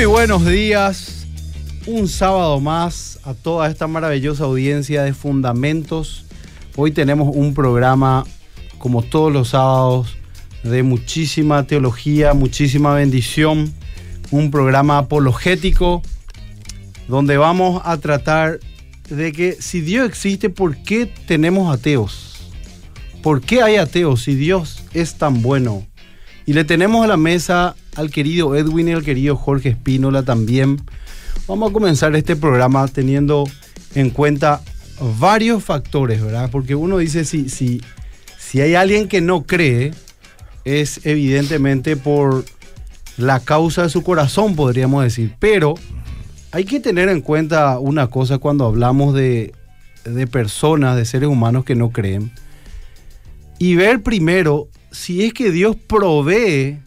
Muy buenos días. Un sábado más a toda esta maravillosa audiencia de Fundamentos. Hoy tenemos un programa, como todos los sábados, de muchísima teología, muchísima bendición. Un programa apologético donde vamos a tratar de que si Dios existe, ¿por qué tenemos ateos? ¿Por qué hay ateos si Dios es tan bueno? Y le tenemos a la mesa al querido Edwin y al querido Jorge Espínola también. Vamos a comenzar este programa teniendo en cuenta varios factores, ¿verdad? Porque uno dice, si, si, si hay alguien que no cree, es evidentemente por la causa de su corazón, podríamos decir. Pero hay que tener en cuenta una cosa cuando hablamos de, de personas, de seres humanos que no creen. Y ver primero si es que Dios provee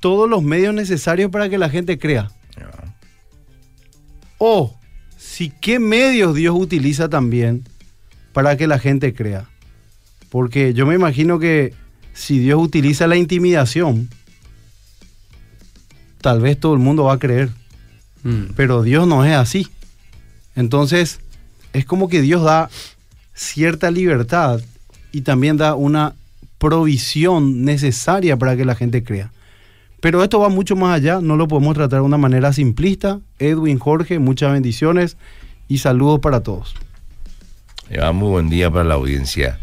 todos los medios necesarios para que la gente crea. O si qué medios Dios utiliza también para que la gente crea. Porque yo me imagino que si Dios utiliza la intimidación, tal vez todo el mundo va a creer. Mm. Pero Dios no es así. Entonces, es como que Dios da cierta libertad y también da una provisión necesaria para que la gente crea. Pero esto va mucho más allá, no lo podemos tratar de una manera simplista. Edwin, Jorge, muchas bendiciones y saludos para todos. Muy buen día para la audiencia.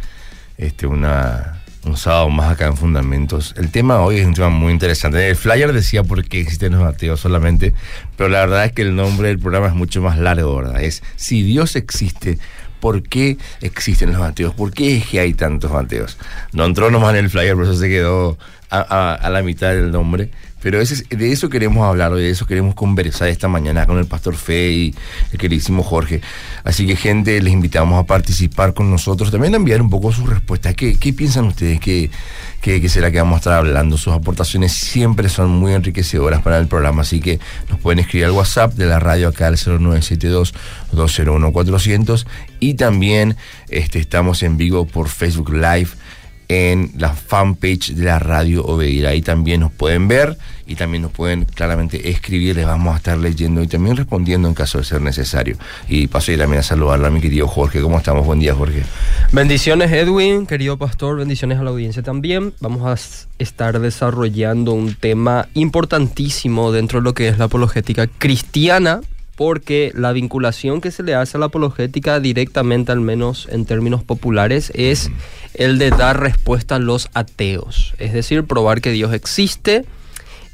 Este, una, un sábado más acá en Fundamentos. El tema hoy es un tema muy interesante. El flyer decía por qué existen los ateos solamente, pero la verdad es que el nombre del programa es mucho más largo, ¿verdad? Es si Dios existe, ¿por qué existen los ateos? ¿Por qué es que hay tantos ateos? No entró nomás en el flyer, por eso se quedó a- a la mitad del nombre. Pero ese es- de eso queremos hablar de eso queremos conversar esta mañana con el pastor Fe y el queridísimo Jorge. Así que, gente, les invitamos a participar con nosotros, también a enviar un poco sus respuestas. ¿Qué, qué piensan ustedes? ¿Qué, qué, qué será que vamos a estar hablando? Sus aportaciones siempre son muy enriquecedoras para el programa, así que nos pueden escribir al WhatsApp de la radio acá al 0972-201-400 y también este, estamos en vivo por Facebook Live en la fanpage de la radio Obeir. Ahí también nos pueden ver y también nos pueden claramente escribir. Les vamos a estar leyendo y también respondiendo en caso de ser necesario. Y paso ir también a saludarla a mi querido Jorge. ¿Cómo estamos? Buen día, Jorge. Bendiciones Edwin, querido pastor, bendiciones a la audiencia también. Vamos a estar desarrollando un tema importantísimo dentro de lo que es la apologética cristiana, porque la vinculación que se le hace a la apologética directamente, al menos en términos populares, es el de dar respuesta a los ateos. Es decir, probar que Dios existe,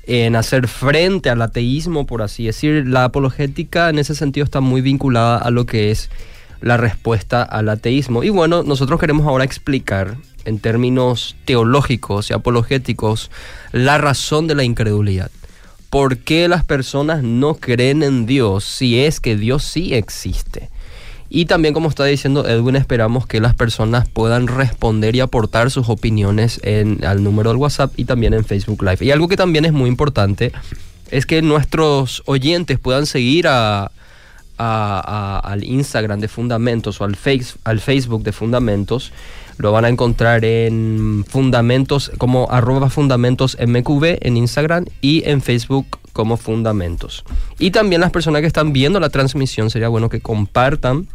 en hacer frente al ateísmo, por así decir. La apologética en ese sentido está muy vinculada a lo que es la respuesta al ateísmo. Y bueno, nosotros queremos ahora explicar en términos teológicos y apologéticos la razón de la incredulidad. ¿Por qué las personas no creen en Dios si es que Dios sí existe? Y también, como está diciendo Edwin, esperamos que las personas puedan responder y aportar sus opiniones en, al número del WhatsApp y también en Facebook Live. Y algo que también es muy importante es que nuestros oyentes puedan seguir a, al Instagram de Fundamentos o al, face, al Facebook de Fundamentos. Lo van a encontrar en Fundamentos como arroba Fundamentos en Instagram y en Facebook como Fundamentos. Y también las personas que están viendo la transmisión, sería bueno que compartan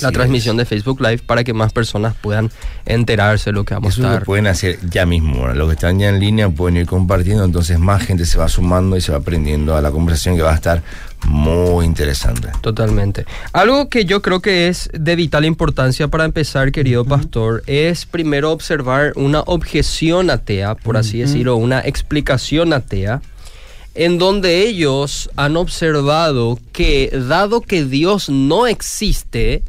la transmisión de Facebook Live para que más personas puedan enterarse de lo que vamos Eso a lo estar. pueden hacer ya mismo. Los que están ya en línea pueden ir compartiendo, entonces más gente se va sumando y se va aprendiendo a la conversación que va a estar muy interesante. Totalmente. Algo que yo creo que es de vital importancia para empezar, querido pastor, es primero observar una objeción atea, por así decirlo, una explicación atea, en donde ellos han observado que dado que Dios no existe,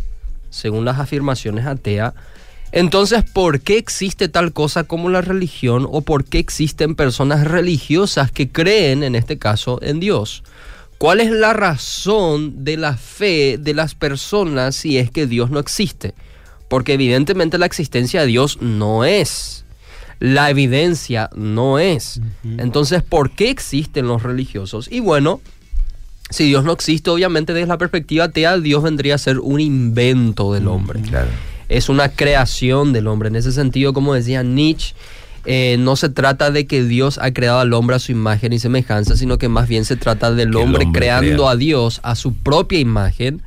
según las afirmaciones atea, entonces, ¿por qué existe tal cosa como la religión o por qué existen personas religiosas que creen, en este caso, en Dios? ¿Cuál es la razón de la fe de las personas si es que Dios no existe? Porque evidentemente la existencia de Dios no es. La evidencia no es. Entonces, ¿por qué existen los religiosos? Y bueno, si Dios no existe, obviamente desde la perspectiva atea, Dios vendría a ser un invento del hombre Claro. es una creación del hombre. En ese sentido, como decía Nietzsche, eh, no se trata de que Dios ha creado al hombre a su imagen y semejanza, sino que más bien se trata del hombre, hombre creando crea. a Dios a su propia imagen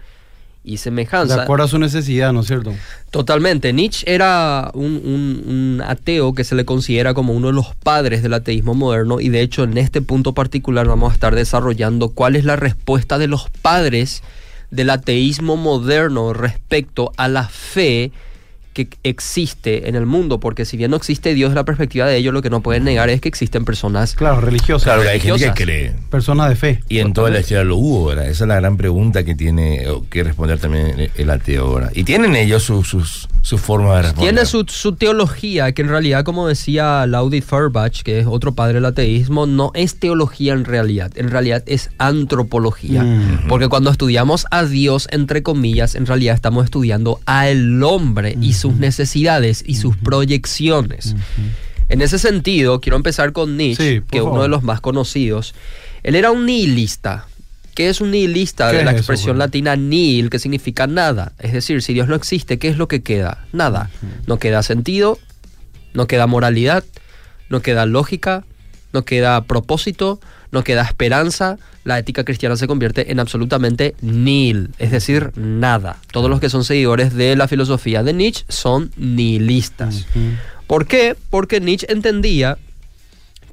y De semejanza. acuerdo a su necesidad, ¿no es cierto? Totalmente. Nietzsche era un, un- un ateo que se le considera como uno de los padres del ateísmo moderno y de hecho en este punto particular vamos a estar desarrollando cuál es la respuesta de los padres del ateísmo moderno respecto a la fe que existe en el mundo, porque si bien no existe Dios, la perspectiva de ellos lo que no pueden negar es que existen personas Claro, religiosa. Claro, hay gente que religiosas. cree. Persona de fe. Y en toda la historia lo hubo, ¿verdad? Esa es la gran pregunta que tiene que responder también el, ateo, ¿verdad? Y tienen ellos sus, sus, sus formas de responder. Tiene su, su teología, que en realidad, como decía Laudi Feuerbach, que es otro padre del ateísmo, no es teología en realidad, en realidad es antropología. Mm. Porque cuando estudiamos a Dios, entre comillas, en realidad estamos estudiando al hombre y sus necesidades y sus proyecciones. En ese sentido, quiero empezar con Nietzsche, Sí, que es uno de los más conocidos. Él era un nihilista. ¿Qué es un nihilista? ¿Qué De la eso, expresión latina nihil, que significa nada. Es decir, si Dios no existe, ¿qué es lo que queda? Nada. No queda sentido, no queda moralidad, no queda lógica, no queda propósito, no queda esperanza. La ética cristiana se convierte en absolutamente nihil, es decir, nada. Todos los que son seguidores de la filosofía de Nietzsche son nihilistas. ¿Por qué? Porque Nietzsche entendía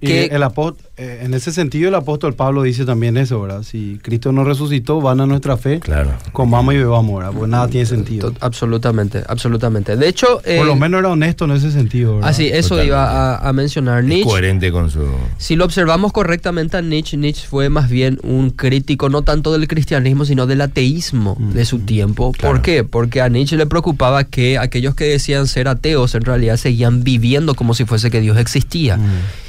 Y que el apó- eh, en ese sentido el apóstol Pablo dice también eso, ¿verdad? Si Cristo no resucitó, van a nuestra fe, Claro. comamos y bebamos, ¿verdad? Porque nada tiene sentido. To- Absolutamente, absolutamente. De hecho, eh, Por lo menos era honesto en ese sentido, ¿verdad? así, eso Totalmente. iba a, a mencionar Es Nietzsche. coherente con su... Si lo observamos correctamente a Nietzsche, Nietzsche fue más bien un crítico no tanto del cristianismo, sino del ateísmo de su tiempo. ¿Por Claro. qué? Porque a Nietzsche le preocupaba que aquellos que decían ser ateos en realidad seguían viviendo como si fuese que Dios existía. Mm.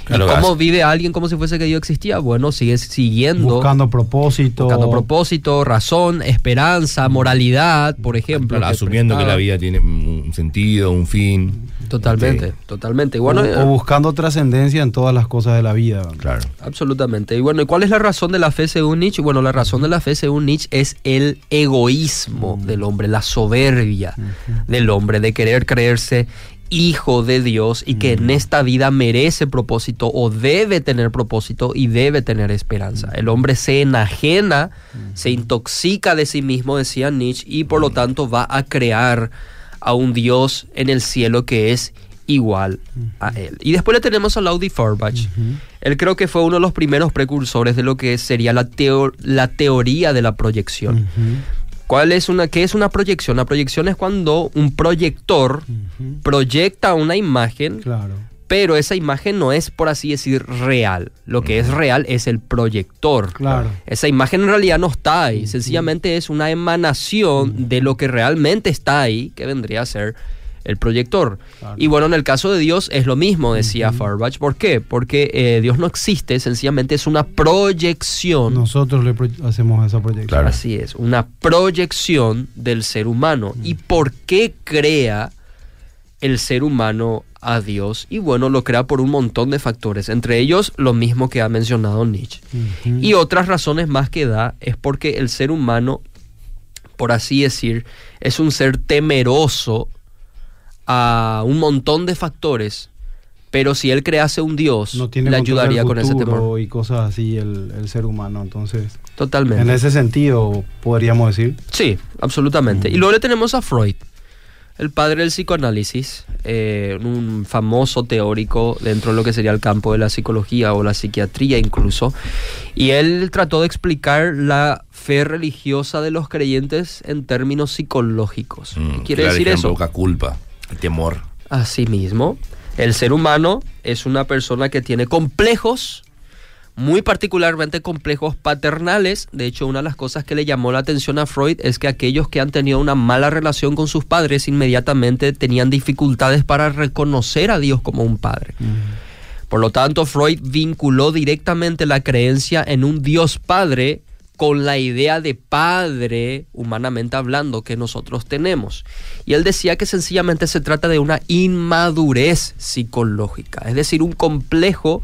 Claro, ¿Y cómo vive alguien como si fuese que Dios existía? Bueno, sigue siguiendo Buscando propósito. buscando propósito, razón, esperanza, moralidad, por ejemplo. Claro, que asumiendo que la vida tiene un sentido, un fin. Totalmente, Sí, totalmente. Y bueno, o eh, buscando trascendencia en todas las cosas de la vida. claro. Absolutamente. Y bueno, ¿y cuál es la razón de la fe según Nietzsche? Bueno, la razón de la fe según Nietzsche es el egoísmo del hombre, la soberbia del hombre, de querer creerse hijo de Dios y que en esta vida merece propósito o debe tener propósito y debe tener esperanza. El hombre se enajena, se intoxica de sí mismo, decía Nietzsche, y por lo tanto va a crear a un Dios en el cielo que es igual a él. Y después le tenemos a Laudi Feuerbach. Él creo que fue uno de los primeros precursores de lo que sería la, teo- la teoría de la proyección. ¿Cuál es una, ¿Qué es una proyección? La proyección es cuando un proyector proyecta una imagen, Claro. pero esa imagen no es, por así decir, real. Lo que es real es el proyector. Claro. Esa imagen en realidad no está ahí, sencillamente es una emanación de lo que realmente está ahí, que vendría a ser el proyector. Claro. Y bueno, en el caso de Dios es lo mismo, decía Feuerbach. ¿Por qué? Porque eh, Dios no existe, sencillamente es una proyección. Nosotros le pro- hacemos esa proyección. Claro. Así es, una proyección del ser humano. ¿Y por qué crea el ser humano a Dios? Y bueno, lo crea por un montón de factores, entre ellos lo mismo que ha mencionado Nietzsche. Y otras razones más que da es porque el ser humano, por así decir, es un ser temeroso a un montón de factores, pero si él crease un Dios, no tiene le ayudaría con ese temor. y cosas así el, el ser humano. Entonces, Totalmente. en ese sentido, podríamos decir. Sí, absolutamente. Y luego le tenemos a Freud, el padre del psicoanálisis, eh, un famoso teórico dentro de lo que sería el campo de la psicología o la psiquiatría incluso. Y él trató de explicar la fe religiosa de los creyentes en términos psicológicos. ¿Qué Mm, quiere claro, decir ejemplo, eso? Poca culpa, el temor. Asimismo, el ser humano es una persona que tiene complejos, muy particularmente complejos paternales. De hecho, una de las cosas que le llamó la atención a Freud es que aquellos que han tenido una mala relación con sus padres inmediatamente tenían dificultades para reconocer a Dios como un padre. Por lo tanto, Freud vinculó directamente la creencia en un Dios Padre con la idea de padre, humanamente hablando, que nosotros tenemos. Y él decía que sencillamente se trata de una inmadurez psicológica, es decir, un complejo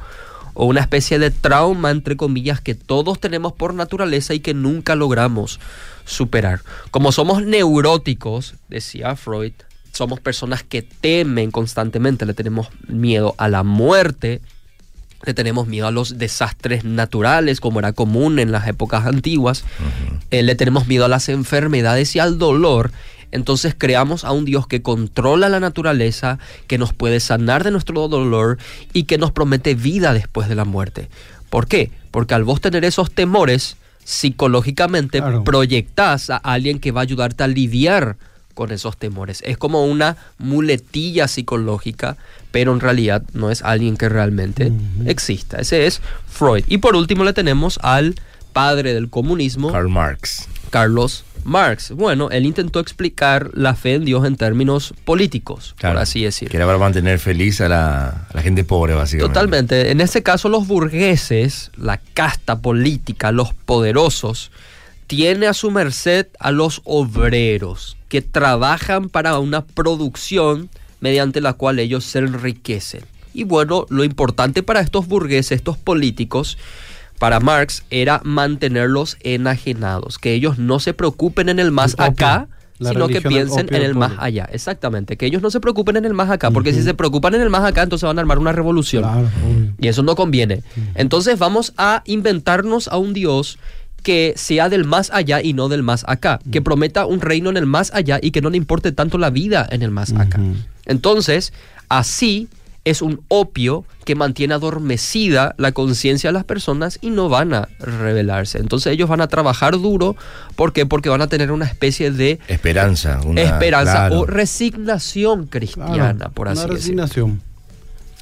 o una especie de trauma, entre comillas, que todos tenemos por naturaleza y que nunca logramos superar. Como somos neuróticos, decía Freud, somos personas que temen constantemente, le tenemos miedo a la muerte, le tenemos miedo a los desastres naturales, como era común en las épocas antiguas, eh, le tenemos miedo a las enfermedades y al dolor. Entonces creamos a un Dios que controla la naturaleza, que nos puede sanar de nuestro dolor y que nos promete vida después de la muerte. ¿Por qué? Porque al vos tener esos temores, psicológicamente Claro. proyectás a alguien que va a ayudarte a lidiar con esos temores. Es como una muletilla psicológica, pero en realidad no es alguien que realmente exista. Ese es Freud. Y por último le tenemos al padre del comunismo, Karl Marx. Carlos Marx. Bueno, él intentó explicar la fe en Dios en términos políticos, Claro, por así Que decirlo. era para mantener feliz a la, a la gente pobre, básicamente. Totalmente. En este caso, los burgueses, la casta política, los poderosos, tiene a su merced a los obreros que trabajan para una producción mediante la cual ellos se enriquecen. Y bueno, lo importante para estos burgueses, estos políticos, para Marx, era mantenerlos enajenados, que ellos no se preocupen en el más opio. acá, sino que piensen en el más allá. Exactamente, que ellos no se preocupen en el más acá, porque si se preocupan en el más acá, entonces van a armar una revolución. Claro. Y eso no conviene. Entonces vamos a inventarnos a un Dios que sea del más allá y no del más acá, que prometa un reino en el más allá y que no le importe tanto la vida en el más acá. Entonces, así es un opio que mantiene adormecida la conciencia de las personas y no van a rebelarse. Entonces ellos van a trabajar duro, ¿por qué? Porque van a tener una especie de Esperanza. una- esperanza claro. o resignación Claro, cristiana, por así decirlo. resignación.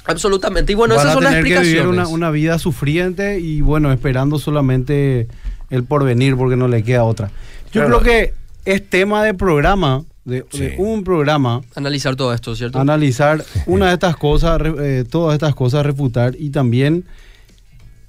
Absolutamente. Y bueno, Van esas a son las que vivir explicaciones. una, una vida sufriente y bueno, esperando solamente el porvenir porque no le queda otra. Yo Claro. creo que es tema de programa, de, Sí. de un programa, Analizar todo esto, ¿cierto? analizar una de estas cosas, re- eh, todas estas cosas, refutar y también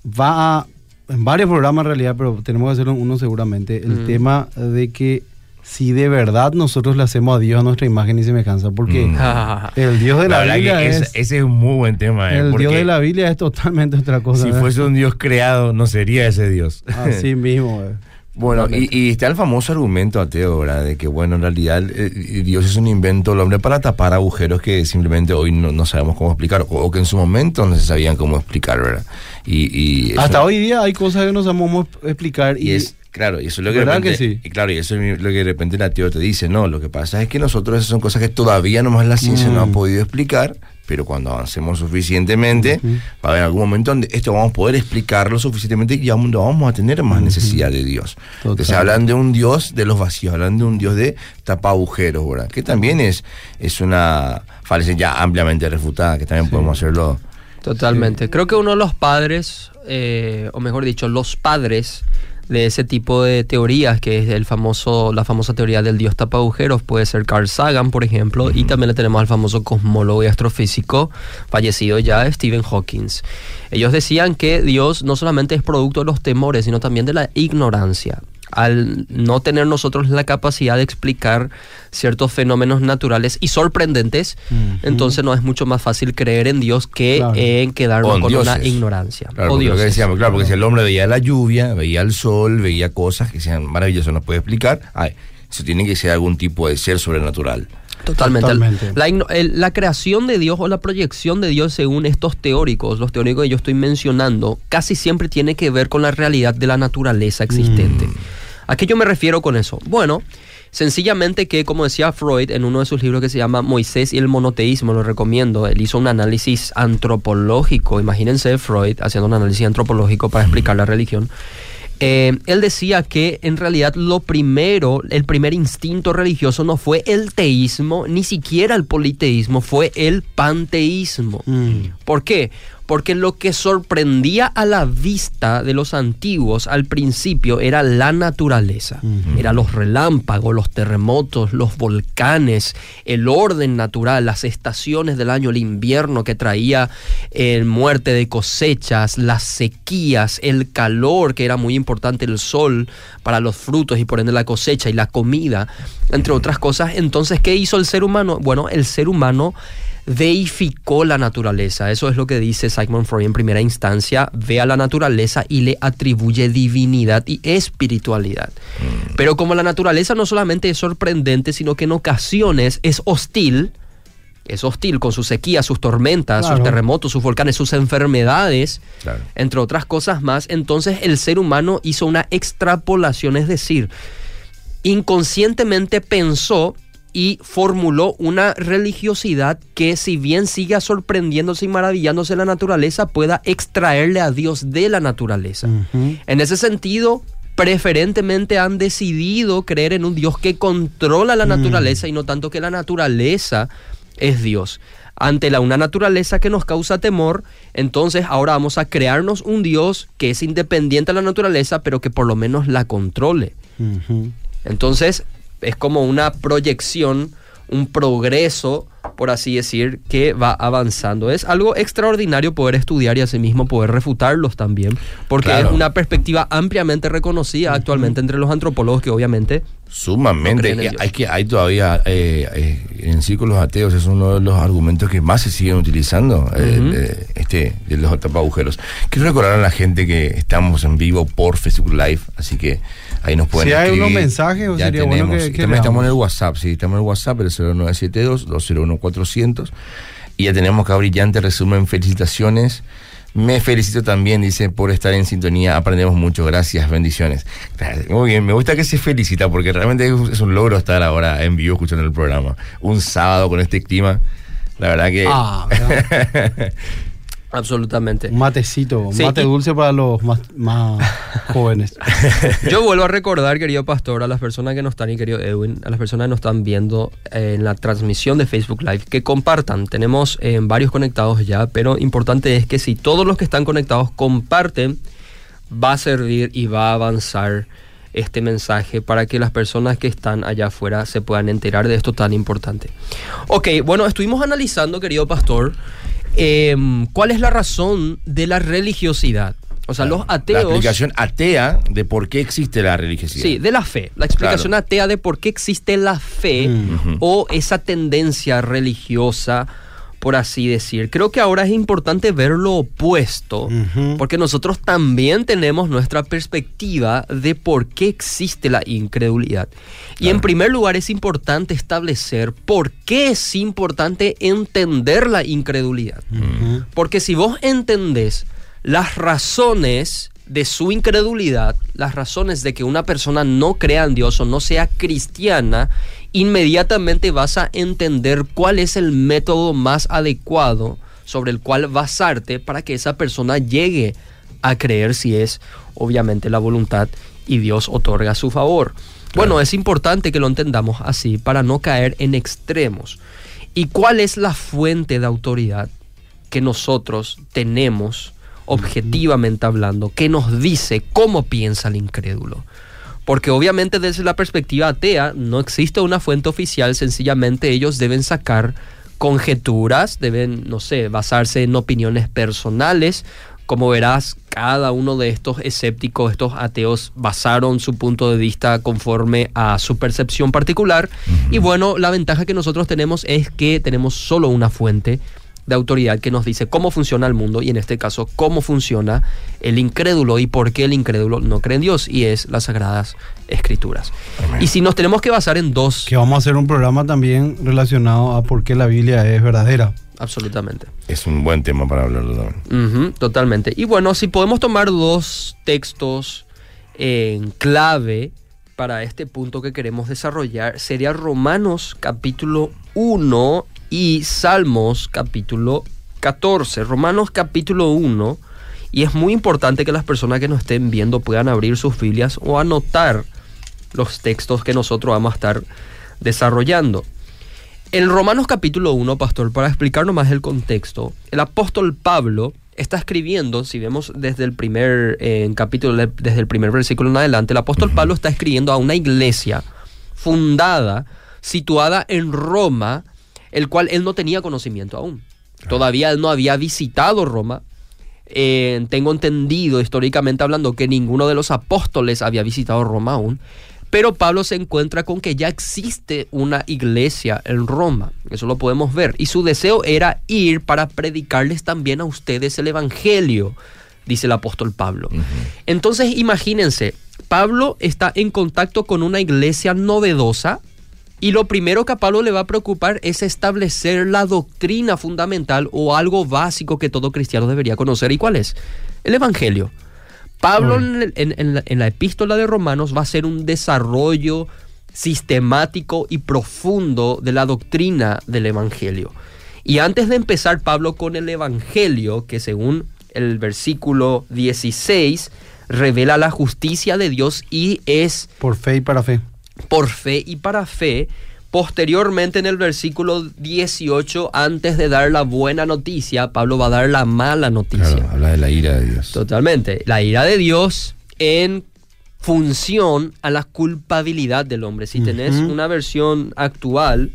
va a, en varios programas en realidad, pero tenemos que hacer uno seguramente, el Mm. tema de que si de verdad nosotros le hacemos a Dios a nuestra imagen y semejanza, porque Mm. el Dios de la, Biblia es... ese, es un muy buen tema. eh, el porque Dios de la Biblia es totalmente otra cosa. Si ¿verdad? fuese un Dios creado, no sería ese Dios. Así mismo. eh. Bueno, y, está el famoso argumento ateo, ¿verdad? De que, bueno, en realidad eh, Dios es un invento del hombre para tapar agujeros que simplemente hoy no, no sabemos cómo explicar, o, o que en su momento no se sabían cómo explicar, ¿verdad? Y, Hasta hoy día hay cosas que no sabemos explicar y, Y es, claro, y eso es lo que de ¿Verdad repente, que sí? y claro, y eso es lo que de repente el ateo te dice, no, lo que pasa es que nosotros esas son cosas que todavía nomás la ciencia no ha Mm. podido explicar, pero cuando avancemos suficientemente, Ujú. va a haber algún momento donde esto vamos a poder explicarlo suficientemente y no vamos a tener más necesidad de Dios. Entonces hablan de un Dios de los vacíos, hablan de un Dios de tapa agujeros, ¿verdad? Que también es, es una falacia ya ampliamente refutada, que también Sí. podemos hacerlo. Totalmente. Creo que uno de los padres, eh, o mejor dicho, los padres de ese tipo de teorías, que es el famoso, la famosa teoría del dios tapa agujeros, puede ser Carl Sagan, por ejemplo, y también le tenemos al famoso cosmólogo y astrofísico fallecido ya, Stephen Hawking. Ellos decían que Dios no solamente es producto de los temores, sino también de la ignorancia. Al no tener nosotros la capacidad de explicar ciertos fenómenos naturales y sorprendentes, entonces no es mucho más fácil creer en Dios que Claro. en quedarnos con una ignorancia. Claro, o porque decíamos, claro, porque si el hombre veía la lluvia, veía el sol, veía cosas que sean maravillosas, no puede explicar, ay, eso tiene que ser algún tipo de ser sobrenatural. Totalmente. Totalmente. La, igno- el- la creación de Dios o la proyección de Dios según estos teóricos, los teóricos que yo estoy mencionando, casi siempre tiene que ver con la realidad de la naturaleza existente. ¿A qué yo me refiero con eso? Bueno, sencillamente que, como decía Freud en uno de sus libros que se llama Moisés y el monoteísmo, lo recomiendo, él hizo un análisis antropológico, imagínense Freud haciendo un análisis antropológico para explicar la religión. Eh, él decía que en realidad lo primero, el primer instinto religioso no fue el teísmo, ni siquiera el politeísmo, fue el panteísmo. Mm. ¿Por qué? Porque lo que sorprendía a la vista de los antiguos al principio era la naturaleza. Ujú. Eran los relámpagos, los terremotos, los volcanes, el orden natural, las estaciones del año, el invierno que traía eh, muerte de cosechas, las sequías, el calor, que era muy importante, el sol para los frutos y por ende la cosecha y la comida, entre otras cosas. Entonces, ¿qué hizo el ser humano? Bueno, el ser humano deificó la naturaleza. Eso es lo que dice Sigmund Freud en primera instancia. Ve a la naturaleza y le atribuye divinidad y espiritualidad. Mm. Pero como la naturaleza no solamente es sorprendente, sino que en ocasiones es hostil, es hostil con sus sequías, sus tormentas, Claro. sus terremotos, sus volcanes, sus enfermedades, Claro. entre otras cosas más, entonces el ser humano hizo una extrapolación, es decir, inconscientemente pensó y formuló una religiosidad que si bien siga sorprendiéndose y maravillándose la naturaleza, pueda extraerle a Dios de la naturaleza. En ese sentido, preferentemente han decidido creer en un Dios que controla la naturaleza y no tanto que la naturaleza es Dios. Ante la una naturaleza que nos causa temor, entonces ahora vamos a crearnos un Dios que es independiente de la naturaleza, pero que por lo menos la controle. Entonces es como una proyección, un progreso, por así decir, que va avanzando. Es algo extraordinario poder estudiar y asimismo poder refutarlos también, porque Claro. es una perspectiva ampliamente reconocida actualmente entre los antropólogos que obviamente... Sumamente. No Eh, hay, que, hay todavía eh, eh, en círculos ateos, es uno de los argumentos que más se siguen utilizando, eh, Ujú. de, este, de los tapagujeros. Quiero recordar a la gente que estamos en vivo por Facebook Live, así que ahí nos pueden Si hay unos mensajes, Ya sería bueno tenemos. que- Y que también estamos en el. WhatsApp, sí, estamos en el WhatsApp, el 0972-201-400. Y ya tenemos acá brillante resumen, felicitaciones. Me felicito también, dice, por estar en sintonía. Aprendemos mucho, gracias, bendiciones. Muy bien, me gusta que se felicita porque realmente es un- es un logro estar ahora en vivo escuchando el programa. Un sábado con este clima. La verdad que. Ah, ¿verdad? Absolutamente. un matecito, un Sí, mate y- dulce para los más, más jóvenes. Yo vuelvo a recordar, querido pastor, a las personas que nos están, y querido Edwin, a las personas que nos están viendo eh, en la transmisión de Facebook Live, que compartan. Tenemos eh, varios conectados ya, pero importante es que si todos los que están conectados comparten, va a servir y va a avanzar este mensaje para que las personas que están allá afuera se puedan enterar de esto tan importante. Ok, bueno, estuvimos analizando, querido pastor, em, cuál es la razón de la religiosidad. O sea, los La ateos... explicación atea de por qué existe la religiosidad. Sí, de la fe. La explicación Claro. atea de por qué existe la fe Mm. O esa tendencia religiosa, por así decir. Creo que ahora es importante ver lo opuesto, porque nosotros también tenemos nuestra perspectiva de por qué existe la incredulidad. Y en primer lugar es importante establecer por qué es importante entender la incredulidad. Porque si vos entendés las razones de su incredulidad, las razones de que una persona no crea en Dios o no sea cristiana, inmediatamente vas a entender cuál es el método más adecuado sobre el cual basarte para que esa persona llegue a creer si es obviamente la voluntad y Dios otorga su favor. Bueno, es importante que lo entendamos así para no caer en extremos. ¿Y cuál es la fuente de autoridad que nosotros tenemos objetivamente hablando, que nos dice cómo piensa el incrédulo? Porque obviamente desde la perspectiva atea no existe una fuente oficial, sencillamente ellos deben sacar conjeturas, deben, no sé, basarse en opiniones personales. Como verás, cada uno de estos escépticos, estos ateos, basaron su punto de vista conforme a su percepción particular. Y bueno, la ventaja que nosotros tenemos es que tenemos solo una fuente de autoridad que nos dice cómo funciona el mundo y en este caso cómo funciona el incrédulo y por qué el incrédulo no cree en Dios y es las sagradas escrituras. Amén. Y si nos tenemos que basar en dos, Que vamos a hacer un programa también relacionado a por qué la Biblia es verdadera. absolutamente. Es un buen tema para hablarlo también. Totalmente. Y bueno, si podemos tomar dos textos en clave para este punto que queremos desarrollar, sería Romanos capítulo 1 y Salmos capítulo 14. Romanos capítulo 1. Y es muy importante que las personas que nos estén viendo puedan abrir sus Biblias o anotar los textos que nosotros vamos a estar desarrollando. En Romanos capítulo 1, pastor, para explicarnos más el contexto, el apóstol Pablo está escribiendo, si vemos desde el primer eh, capítulo, desde el primer versículo en adelante, el apóstol Pablo está escribiendo a una iglesia fundada, situada en Roma, el cual él no tenía conocimiento aún. Todavía él no había visitado Roma. Eh, tengo entendido históricamente hablando que ninguno de los apóstoles había visitado Roma aún. Pero Pablo se encuentra con que ya existe una iglesia en Roma, eso lo podemos ver, y su deseo era ir para predicarles también a ustedes el Evangelio, dice el apóstol Pablo. Entonces imagínense, Pablo está en contacto con una iglesia novedosa, y lo primero que a Pablo le va a preocupar es establecer la doctrina fundamental o algo básico que todo cristiano debería conocer. ¿Y cuál es? El Evangelio. Pablo en, en- en la, en la epístola de Romanos va a hacer un desarrollo sistemático y profundo de la doctrina del Evangelio. Y antes de empezar Pablo con el Evangelio, que según el versículo 16 revela la justicia de Dios y es Por fe y para fe. Por fe y para fe. Posteriormente en el versículo 18, antes de dar la buena noticia, Pablo va a dar la mala noticia. Claro, habla de la ira de Dios. Totalmente. La ira de Dios en función a la culpabilidad del hombre. Si tenés una versión actual,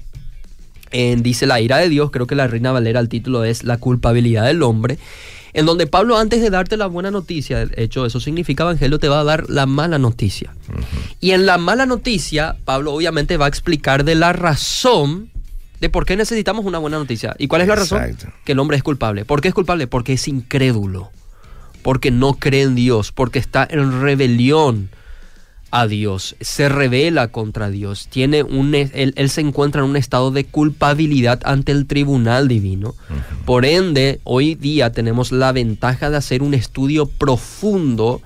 en dice la ira de Dios, creo que la Reina Valera el título es la culpabilidad del hombre, en donde Pablo antes de darte la buena noticia, de hecho eso significa evangelio, te va a dar la mala noticia. Y en la mala noticia, Pablo obviamente va a explicar de la razón de por qué necesitamos una buena noticia. ¿Y cuál es la razón? Exacto. Que el hombre es culpable. ¿Por qué es culpable? Porque es incrédulo. Porque no cree en Dios. Porque está en rebelión a Dios. Se revela contra Dios. Tiene un, él, él se encuentra en un estado de culpabilidad ante el tribunal divino. Por ende, hoy día tenemos la ventaja de hacer un estudio profundo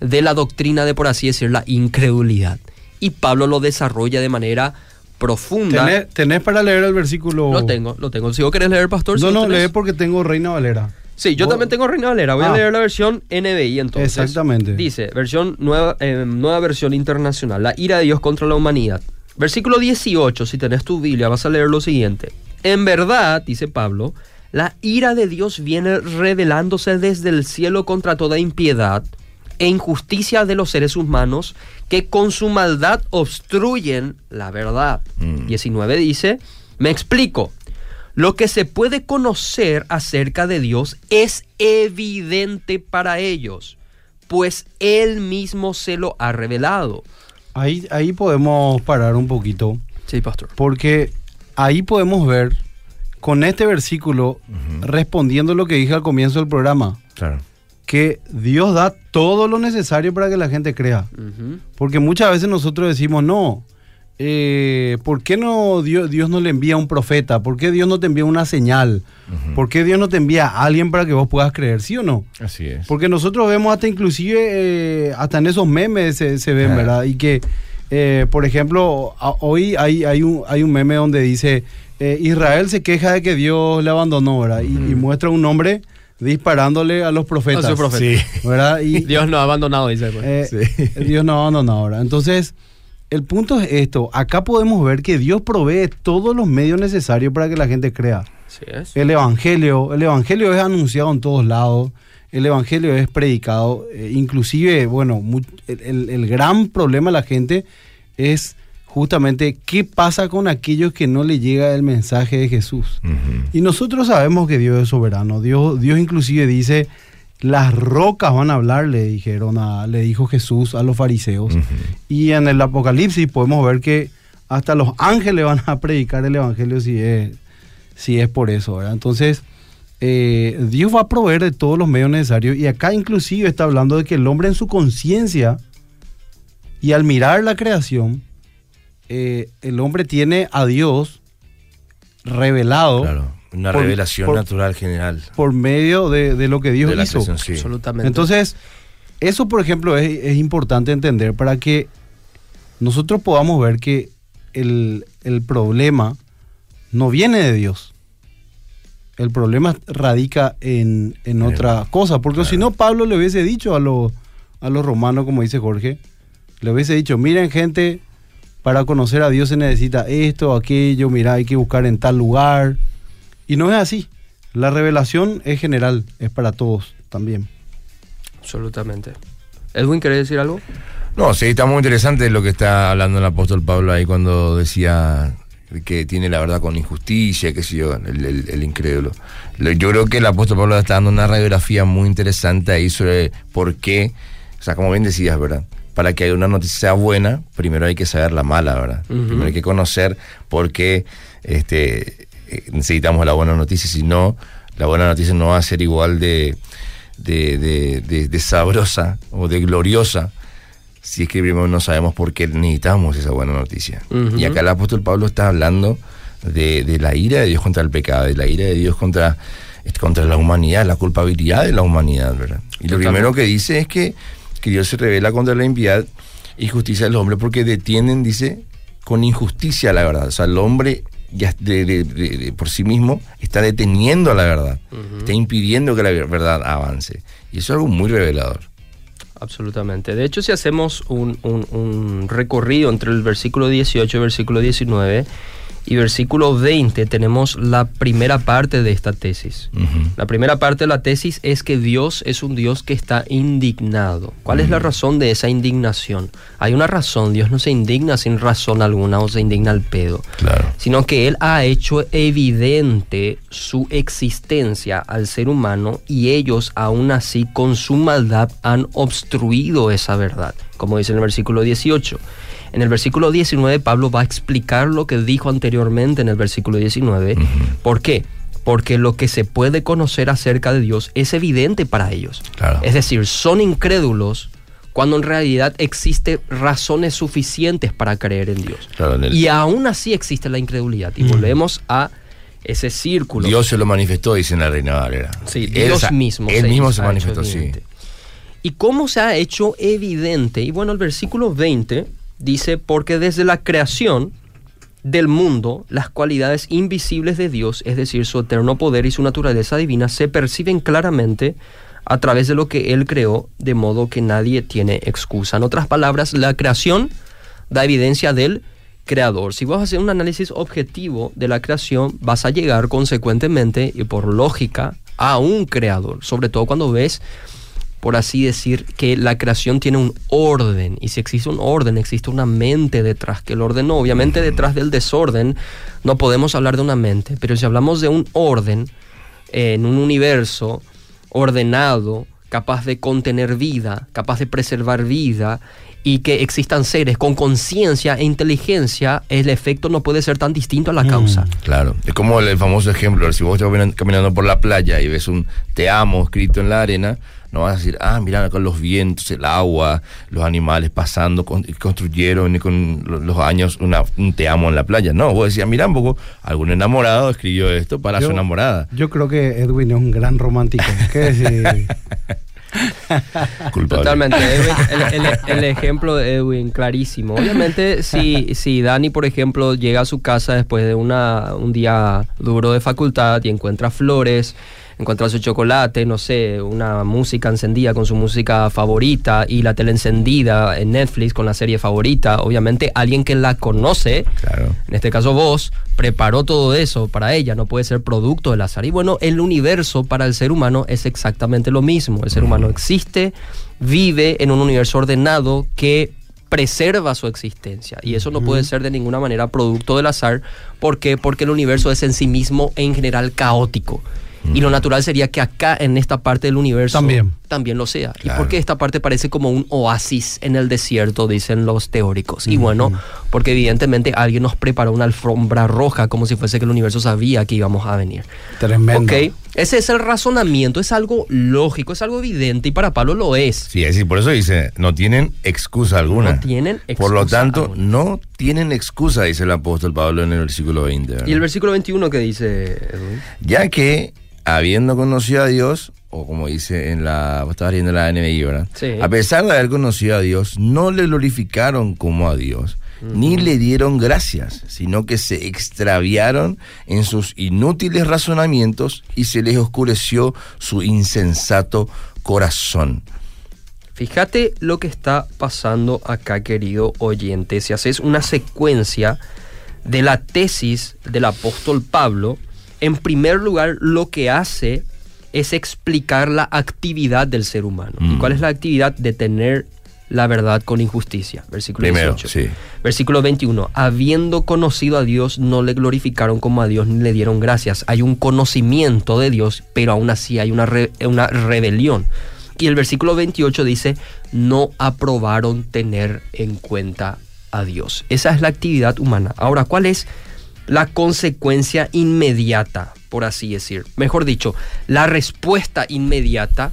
de la doctrina de, por así decir, la incredulidad. Y Pablo lo desarrolla de manera profunda. ¿Tenés, tenés para leer el versículo? Lo tengo, lo tengo. Si vos querés leer, pastor. No, no, tenés. lee porque tengo Reina Valera. Sí, yo Vos- también tengo Reina Valera. Voy a Ah. leer la versión NBI entonces. Exactamente. Dice, versión nueva, eh, nueva versión internacional. La ira de Dios contra la humanidad. Versículo 18, si tenés tu Biblia, vas a leer lo siguiente. En verdad, dice Pablo, la ira de Dios viene revelándose desde el cielo contra toda impiedad e injusticia de los seres humanos que con su maldad obstruyen la verdad. Mm. 19 dice, me explico. Lo que se puede conocer acerca de Dios es evidente para ellos, pues Él mismo se lo ha revelado. Ahí, ahí podemos parar un poquito, Sí, pastor. porque ahí podemos ver con este versículo, respondiendo lo que dije al comienzo del programa, Claro. que Dios da todo lo necesario para que la gente crea. Porque muchas veces nosotros decimos, no, eh, ¿por qué no Dios, Dios no le envía un profeta? ¿Por qué Dios no te envía una señal? ¿Por qué Dios no te envía a alguien para que vos puedas creer? ¿Sí o no? Así es. Porque nosotros vemos hasta inclusive, eh, hasta en esos memes se, se ven. ¿verdad? Y que, eh, por ejemplo, a- hoy hay, hay, un, hay un meme donde dice, Israel se queja de que Dios le abandonó, ¿verdad? Y, y muestra un hombre disparándole a los profetas. A sus profetas. Sí. ¿Verdad? Y, Dios no ha abandonado, dice. pues. Sí. Dios no abandona ahora. Entonces, el punto es esto. Acá podemos ver que Dios provee todos los medios necesarios para que la gente crea. Sí es. El evangelio, el evangelio es anunciado en todos lados. El evangelio es predicado. eh, inclusive, bueno, el, el- el gran problema de la gente es justamente qué pasa con aquellos que no le llega el mensaje de Jesús. Y nosotros sabemos que Dios es soberano. Dios, Dios inclusive dice, las rocas van a hablar, le dijeron a, le dijo Jesús a los fariseos. Y en el Apocalipsis podemos ver que hasta los ángeles van a predicar el Evangelio si es, si es por eso. ¿verdad? Entonces, eh, Dios va a proveer de todos los medios necesarios. Y acá inclusive está hablando de que el hombre en su conciencia y al mirar la creación, eh, el hombre tiene a Dios revelado Claro. Una Por- revelación por- natural general. por medio de, de lo que Dios de la hizo. creación, sí. Absolutamente. Entonces, eso por ejemplo es, es importante entender para que nosotros podamos ver que el, el problema no viene de Dios. El problema radica en, en otra cosa. Porque claro. si no, Pablo le hubiese dicho a, los a los romanos, como dice Jorge, le hubiese dicho, miren gente, para conocer a Dios se necesita esto, aquello, mira, hay que buscar en tal lugar. Y no es así. La revelación es general, es para todos también. Absolutamente. Edwin, ¿querés decir algo? No, sí, está muy interesante lo que está hablando el apóstol Pablo ahí cuando decía que tiene la verdad con injusticia, qué sé yo, el, el- el incrédulo. Lo- Yo creo que el apóstol Pablo está dando una radiografía muy interesante ahí sobre por qué, o sea, como bien decías, ¿verdad? para que una noticia sea buena, primero hay que saber la mala, ¿verdad? Primero hay que conocer por qué este, necesitamos la buena noticia, si no, la buena noticia no va a ser igual de, de, de- de- de sabrosa o de gloriosa si es que primero no sabemos por qué necesitamos esa buena noticia. Y acá el apóstol Pablo está hablando de, de la ira de Dios contra el pecado, de la ira de Dios contra, contra la humanidad, la culpabilidad de la humanidad, ¿verdad? Y lo primero que dice es que, que Dios se revela contra la impiedad y justicia del hombre porque detienen, dice, con injusticia la verdad. O sea, el hombre ya de- de- de- de- por sí mismo está deteniendo la verdad, está impidiendo que la verdad avance. Y eso es algo muy revelador. Absolutamente. De hecho, si hacemos un, un- un recorrido entre el versículo 18 y el versículo 19 y versículo 20, tenemos la primera parte de esta tesis. La primera parte de la tesis es que Dios es un Dios que está indignado. ¿Cuál es la razón de esa indignación? Hay una razón, Dios no se indigna sin razón alguna o se indigna al pedo, Claro. sino que Él ha hecho evidente su existencia al ser humano y ellos aún así con su maldad han obstruido esa verdad, como dice en el versículo 18. En el versículo 19 Pablo va a explicar lo que dijo anteriormente en el versículo 19. ¿Por qué? Porque lo que se puede conocer acerca de Dios es evidente para ellos. Claro. Es decir, son incrédulos cuando en realidad existe razones suficientes para creer en Dios. Claro, en el- Y aún así existe la incredulidad. Y volvemos a ese círculo. Dios se lo manifestó, dice en la Reina Valera. Sí, Él Dios sa- mismo. Él mismo se ha hecho manifestó, sí. ¿Y cómo se ha hecho evidente? Y bueno, el versículo 20 dice, porque desde la creación del mundo, las cualidades invisibles de Dios, es decir, su eterno poder y su naturaleza divina, se perciben claramente a través de lo que Él creó, de modo que nadie tiene excusa. En otras palabras, la creación da evidencia del creador. Si vas a hacer un análisis objetivo de la creación, vas a llegar consecuentemente y por lógica a un creador, sobre todo cuando ves por así decir, que la creación tiene un orden. Y si existe un orden, existe una mente detrás que el ordenó. Obviamente detrás del desorden no podemos hablar de una mente, pero si hablamos de un orden eh, en un universo ordenado, capaz de contener vida, capaz de preservar vida y que existan seres con conciencia e inteligencia, el efecto no puede ser tan distinto a la causa. Claro, es como el famoso ejemplo, si vos estás caminando por la playa y ves un te amo escrito en la arena, no vas a decir, ah, mira con los vientos, el agua, los animales pasando, con- construyeron y con lo- los años una, un te amo en la playa. No, vos decías, mira un poco, algún enamorado escribió esto para Yo- su enamorada. Yo creo que Edwin es un gran romántico. ¿Qué decir? Culpable. Totalmente. Edwin, el, el- el ejemplo de Edwin, clarísimo. Obviamente, si, si Dani, por ejemplo, llega a su casa después de una, un día duro de facultad y encuentra flores, encuentra su chocolate, no sé, una música encendida con su música favorita y la tele encendida en Netflix con la serie favorita, obviamente alguien que la conoce, Claro. en este caso vos, preparó todo eso para ella, no puede ser producto del azar. Y bueno, el universo para el ser humano es exactamente lo mismo. El ser humano existe, vive en un universo ordenado que preserva su existencia. Y eso no puede ser de ninguna manera producto del azar. ¿Por qué? Porque el universo es en sí mismo en general caótico. Y lo natural sería que acá, en esta parte del universo, También. también lo sea. ¿Y Claro. por qué esta parte parece como un oasis en el desierto, dicen los teóricos? Y bueno, porque evidentemente alguien nos preparó una alfombra roja como si fuese que el universo sabía que íbamos a venir. Tremendo. Ok, ese es el razonamiento, es algo lógico, es algo evidente y para Pablo lo es. Sí, es decir, por eso dice, no tienen excusa alguna. No tienen Por lo excusa tanto, alguna. no tienen excusa, dice el apóstol Pablo en el versículo 20. ¿verdad? Y el versículo 21 que dice, Edwin? Ya que, habiendo conocido a Dios, o como dice en la, vos estabas leyendo la NBI, ¿verdad? Sí. A pesar de haber conocido a Dios, no le glorificaron como a Dios, ni le dieron gracias, sino que se extraviaron en sus inútiles razonamientos y se les oscureció su insensato corazón. Fíjate lo que está pasando acá, querido oyente. Si haces una secuencia de la tesis del apóstol Pablo, en primer lugar lo que hace es explicar la actividad del ser humano. ¿Y Mm. cuál es la actividad de tener la verdad con injusticia? Versículo Primero, 18. sí. Versículo 21. Habiendo conocido a Dios, no le glorificaron como a Dios ni le dieron gracias. Hay un conocimiento de Dios, pero aún así hay una, re- una rebelión. Y el versículo 28 dice, no aprobaron tener en cuenta a Dios. Esa es la actividad humana. Ahora, ¿cuál es la consecuencia inmediata, por así decir? Mejor dicho, la respuesta inmediata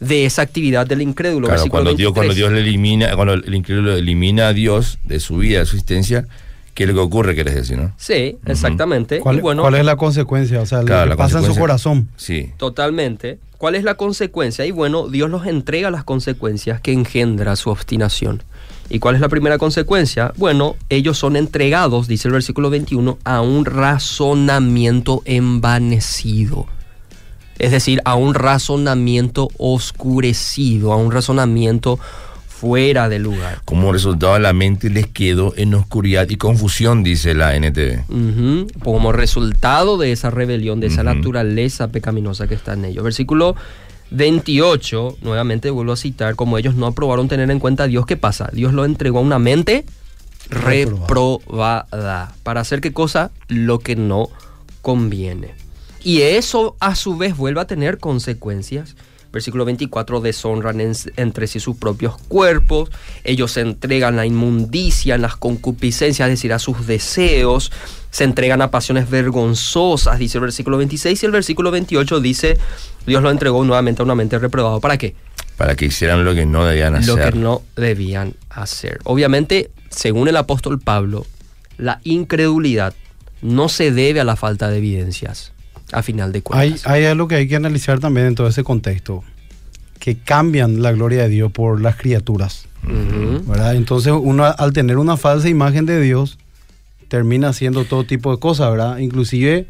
de esa actividad del incrédulo. Claro, cuando Dios, cuando 23. Dios le elimina, cuando el incrédulo elimina a Dios de su vida, de su existencia, ¿qué es lo que ocurre, querés decir, no? Sí, exactamente. ¿Cuál, y bueno, cuál es la consecuencia? O sea, lo que pasa en su corazón. Sí. Totalmente. ¿Cuál es la consecuencia? Y bueno, Dios los entrega las consecuencias que engendra su obstinación. ¿Y cuál es la primera consecuencia? Bueno, ellos son entregados, dice el versículo 21, a un razonamiento envanecido. Es decir, a un razonamiento oscurecido, a un razonamiento fuera de lugar. Como resultado, la mente les quedó en oscuridad y confusión, dice la NTV. Como resultado de esa rebelión, de esa naturaleza pecaminosa que está en ellos. Versículo 28, nuevamente vuelvo a citar, como ellos no aprobaron tener en cuenta a Dios, ¿qué pasa? Dios lo entregó a una mente reprobada. ¿Para hacer qué cosa? Lo que no conviene. Y eso a su vez vuelve a tener consecuencias. Versículo 24, deshonran en- entre sí sus propios cuerpos, ellos se entregan a inmundicia, las concupiscencias, es decir, a sus deseos, se entregan a pasiones vergonzosas, dice el versículo 26, y el versículo 28 dice, Dios lo entregó nuevamente a una mente reprobada. ¿Para qué? Para que hicieran lo que no debían lo hacer. que no debían hacer. Obviamente, según el apóstol Pablo, la incredulidad no se debe a la falta de evidencias, a final de cuentas. hay algo que hay que analizar también en todo ese contexto, que cambian la gloria de Dios por las criaturas, Ujú. ¿verdad? Entonces uno al tener una falsa imagen de Dios, termina haciendo todo tipo de cosas, ¿verdad? Inclusive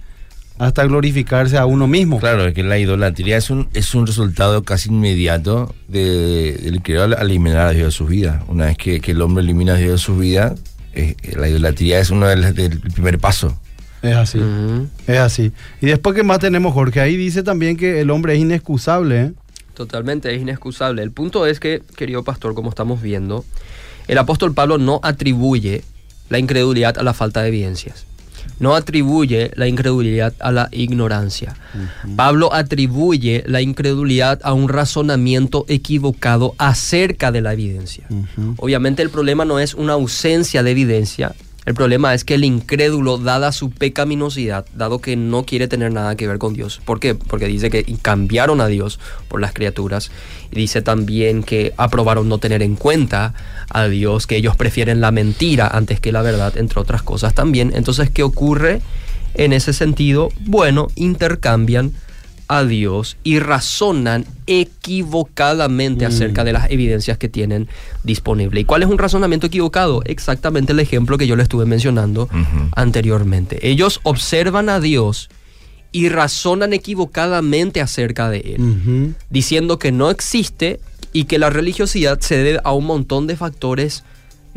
hasta glorificarse a uno mismo. Claro, es que la idolatría es un, es un resultado casi inmediato de, del que al eliminar a Dios de su vida. Una vez que, que el hombre elimina a Dios de su vida, eh, la idolatría es uno del, del primer paso. Es así, es así. Y después, ¿qué más tenemos, Jorge? Ahí dice también que el hombre es inexcusable, ¿eh? Totalmente, es inexcusable. El punto es que, querido pastor, como estamos viendo, el apóstol Pablo no atribuye la incredulidad a la falta de evidencias. No atribuye la incredulidad a la ignorancia. Pablo atribuye la incredulidad a un razonamiento equivocado acerca de la evidencia. Obviamente el problema no es una ausencia de evidencia, el problema es que el incrédulo, dada su pecaminosidad, dado que no quiere tener nada que ver con Dios, ¿por qué? Porque dice que cambiaron a Dios por las criaturas, y dice también que aprobaron no tener en cuenta a Dios, que ellos prefieren la mentira antes que la verdad, entre otras cosas también. Entonces, ¿qué ocurre en ese sentido? Bueno, intercambian a Dios y razonan equivocadamente Mm. acerca de las evidencias que tienen disponible. ¿Y cuál es un razonamiento equivocado? Exactamente el ejemplo que yo le estuve mencionando anteriormente. Ellos observan a Dios y razonan equivocadamente acerca de Él, diciendo que no existe y que la religiosidad se debe a un montón de factores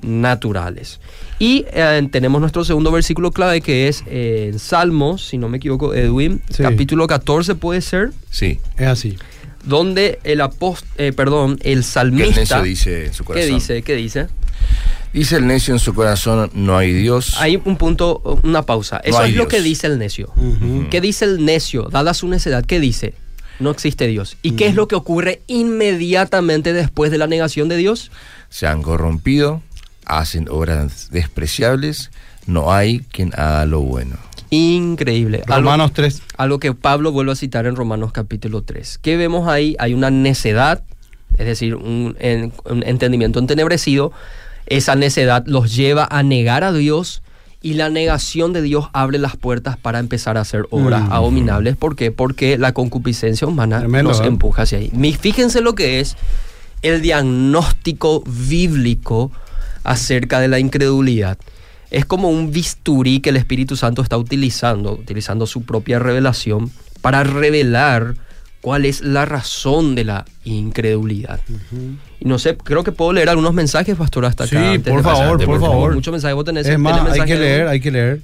naturales. Y eh, tenemos nuestro segundo versículo clave que es eh, en Salmos, si no me equivoco, Edwin, Sí. capítulo 14 puede ser, Sí. Es así. donde el apost eh, perdón, el salmista necio dice en su ¿Qué corazón. dice? ¿Qué dice? Dice el necio en su corazón, no hay Dios. Hay un punto, una pausa. Eso es lo que dice el necio. ¿Qué dice el necio? Dada su necedad, ¿qué dice? No existe Dios. ¿Y qué es lo que ocurre inmediatamente después de la negación de Dios? Se han corrompido, hacen obras despreciables, no hay quien haga lo bueno. Increíble. Algo- Romanos 3. Algo que Pablo vuelve a citar en Romanos capítulo 3. ¿Qué vemos ahí? Hay una necedad, es decir, un, en- un entendimiento entenebrecido. Esa necedad los lleva a negar a Dios y la negación de Dios abre las puertas para empezar a hacer obras Mm. abominables. ¿Por qué? Porque la concupiscencia humana Tremendo, nos ¿eh? empuja hacia ahí. Fíjense lo que es el diagnóstico bíblico acerca de la incredulidad. Es como un bisturí que el Espíritu Santo está utilizando, utilizando su propia revelación para revelar cuál es la razón de la incredulidad. Y no sé, creo que puedo leer algunos mensajes, pastor, hasta acá. Sí, antes por de favor, por favor. Muchos mensajes, vos tenés. Es más, hay que de- leer, hay que leer.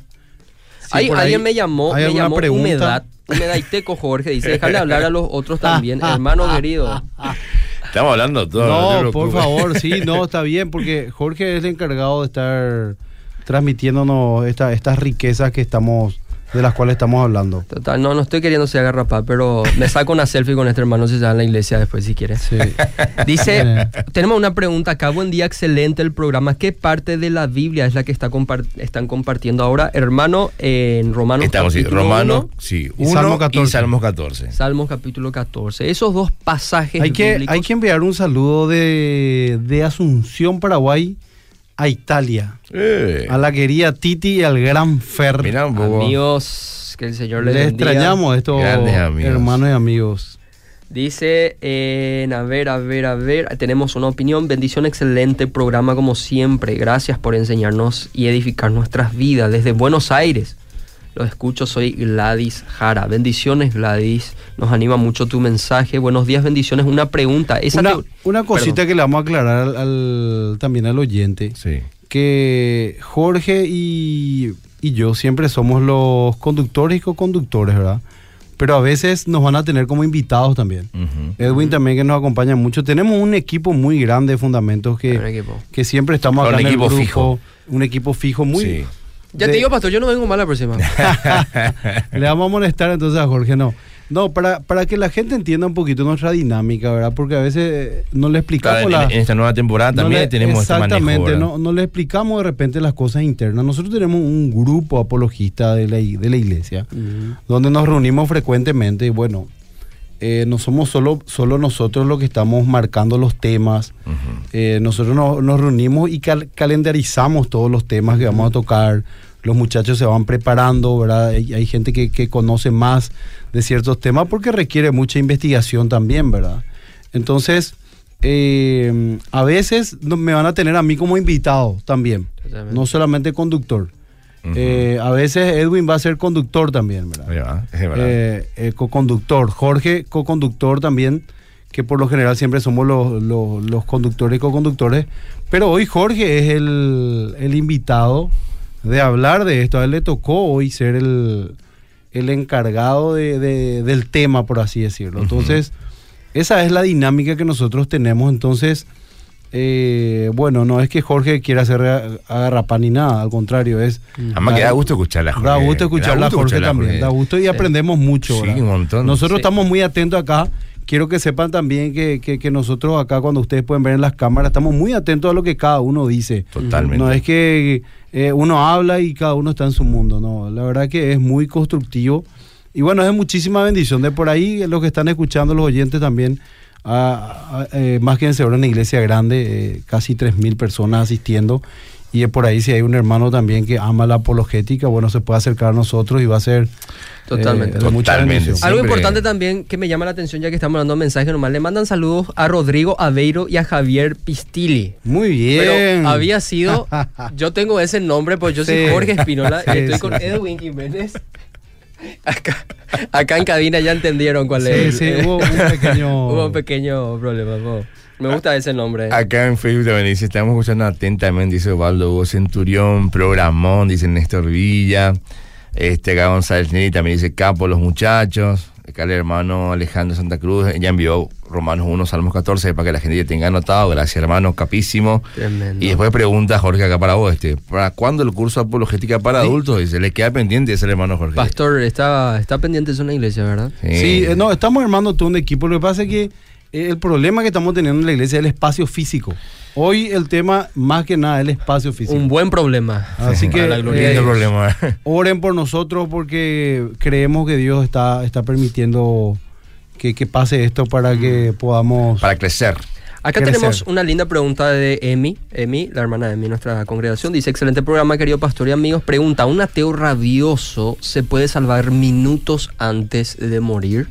Sí, Hay- por ahí alguien me llamó, ¿hay me llamó pregunta? humedad. Humedad y teco, Jorge. Dice, déjale hablar a los otros también, hermano querido. Estamos hablando todo. No, por favor, sí, no, está bien, porque Jorge es el encargado de estar transmitiéndonos esta- estas riquezas que estamos de las cuales estamos hablando. Total, no, no estoy queriendo ser agarrapá, pero me saco una selfie con este hermano si se a la iglesia después, si quieres. Sí. Dice, tenemos una pregunta acá. Buen día, excelente el programa. ¿Qué parte de la Biblia es la que está compar- están compartiendo ahora? Hermano, en Romanos Estamos, sí, capítulo Romano, uno, sí, Y 1 Salmo y 14. Salmos 14. Salmos capítulo 14. Esos dos pasajes Hay que, bíblicos. hay que enviar un saludo de, de Asunción, Paraguay, a Italia. Eh, A la querida Titi y al gran Fer. Un poco. Amigos, que el Señor les Les bendiga. extrañamos estos Grandes amigos. hermanos y amigos. Dice, eh, a ver, a ver, a ver, tenemos una opinión. Bendición, excelente programa como siempre. Gracias por enseñarnos y edificar nuestras vidas desde Buenos Aires. Los escucho, soy Gladys Jara. Bendiciones, Gladys. Nos anima mucho tu mensaje. Buenos días, bendiciones. Una pregunta. Esa Una, una cosita Perdón. que le vamos a aclarar al, al- también al oyente. Sí. Que Jorge y, y yo siempre somos los conductores y co-conductores, ¿verdad? Pero a veces nos van a tener como invitados también. Edwin también que nos acompaña mucho. Tenemos un equipo muy grande de fundamentos que, Un que siempre estamos Un acá el equipo grupo. fijo. Un equipo fijo muy... Sí. Ya de- te digo, pastor, yo no vengo mal la próxima. Le vamos a molestar entonces a Jorge, no. No, para, para que la gente entienda un poquito nuestra dinámica, ¿verdad? Porque a veces eh, no le explicamos Claro, la... en, en esta nueva temporada no también le- tenemos este manejo. Exactamente, no, no le explicamos de repente las cosas internas. Nosotros tenemos un grupo apologista de la, de la iglesia, donde nos reunimos frecuentemente y bueno, eh, no somos solo, solo nosotros los que estamos marcando los temas. Eh, nosotros no- nos reunimos y cal- calendarizamos todos los temas que vamos a tocar. Los muchachos se van preparando, ¿verdad? Hay, hay gente que, que conoce más de ciertos temas porque requiere mucha investigación también, ¿verdad? Entonces, eh, a veces me van a tener a mí como invitado también, no solamente conductor. Eh, a veces Edwin va a ser conductor también, ¿verdad? Es eh, eh, co-conductor. Jorge, co-conductor también, que por lo general siempre somos los, los- los conductores y co-conductores. Pero hoy Jorge es el, el invitado de hablar de esto. A él le tocó hoy ser el, el encargado de- de- del tema, por así decirlo. Entonces, esa es la dinámica que nosotros tenemos. Entonces, eh, bueno, no es que Jorge quiera hacer agarrapán ni nada, al contrario, es... Además que da gusto escucharla, Jorge. Da gusto escucharla, Da gusto Jorge escucharla, también. Jorge. Da gusto y aprendemos mucho. Sí, un montón. Nosotros Sí. estamos muy atentos acá. Quiero que sepan también que, que- que nosotros acá, cuando ustedes pueden ver en las cámaras, estamos muy atentos a lo que cada uno dice. Totalmente. No es que eh, uno habla y cada uno está en su mundo. No, la verdad que es muy constructivo. Y bueno, es muchísima bendición. De por ahí, los que están escuchando, los oyentes también, a- a- eh, más que en Segura, una iglesia grande, eh, casi 3.000 personas asistiendo. Y por ahí, si hay un hermano también que ama la apologética, bueno, se puede acercar a nosotros y va a ser Totalmente. eh, Totalmente. Algo importante también que me llama la atención ya que estamos dando mensajes nomás, le mandan saludos a Rodrigo Aveiro y a Javier Pistilli. Muy bien. Pero había sido, yo tengo ese nombre, pues yo soy Sí. Jorge Espinola Sí, y estoy sí, con sí. Edwin Jiménez. Acá, acá en cabina ya entendieron cuál Sí, es. sí, hubo un pequeño- Hubo un pequeño problema. po. Me gusta ese nombre. Acá en Facebook también dice, estamos escuchando atentamente, dice Osvaldo Hugo Centurión, Programón, dice Néstor Villa, este acá González Neri también dice Capo, los muchachos, acá el hermano Alejandro Santa Cruz, ya envió Romanos 1, Salmos 14, para que la gente ya tenga anotado, gracias hermano, capísimo. Tremendo. Y después pregunta Jorge acá para vos, este, ¿para cuándo el curso de apologética para adultos? Dice, le queda pendiente ese hermano Jorge. Pastor, está, está pendiente de una iglesia, ¿verdad? Sí, eh, no, estamos armando todo un equipo. Lo que pasa es que eh, el problema que estamos teniendo en la iglesia es el espacio físico. Hoy el tema, más que nada, es el espacio físico. Un buen problema. Así que la eh, problema. oren por nosotros porque creemos que Dios está, está permitiendo que, que pase esto para que podamos... para crecer. Acá crecer. tenemos una linda pregunta de Emi, Emi, la hermana de Emi, nuestra congregación. Dice, excelente programa, querido pastor y amigos. Pregunta, ¿un ateo rabioso se puede salvar minutos antes de morir?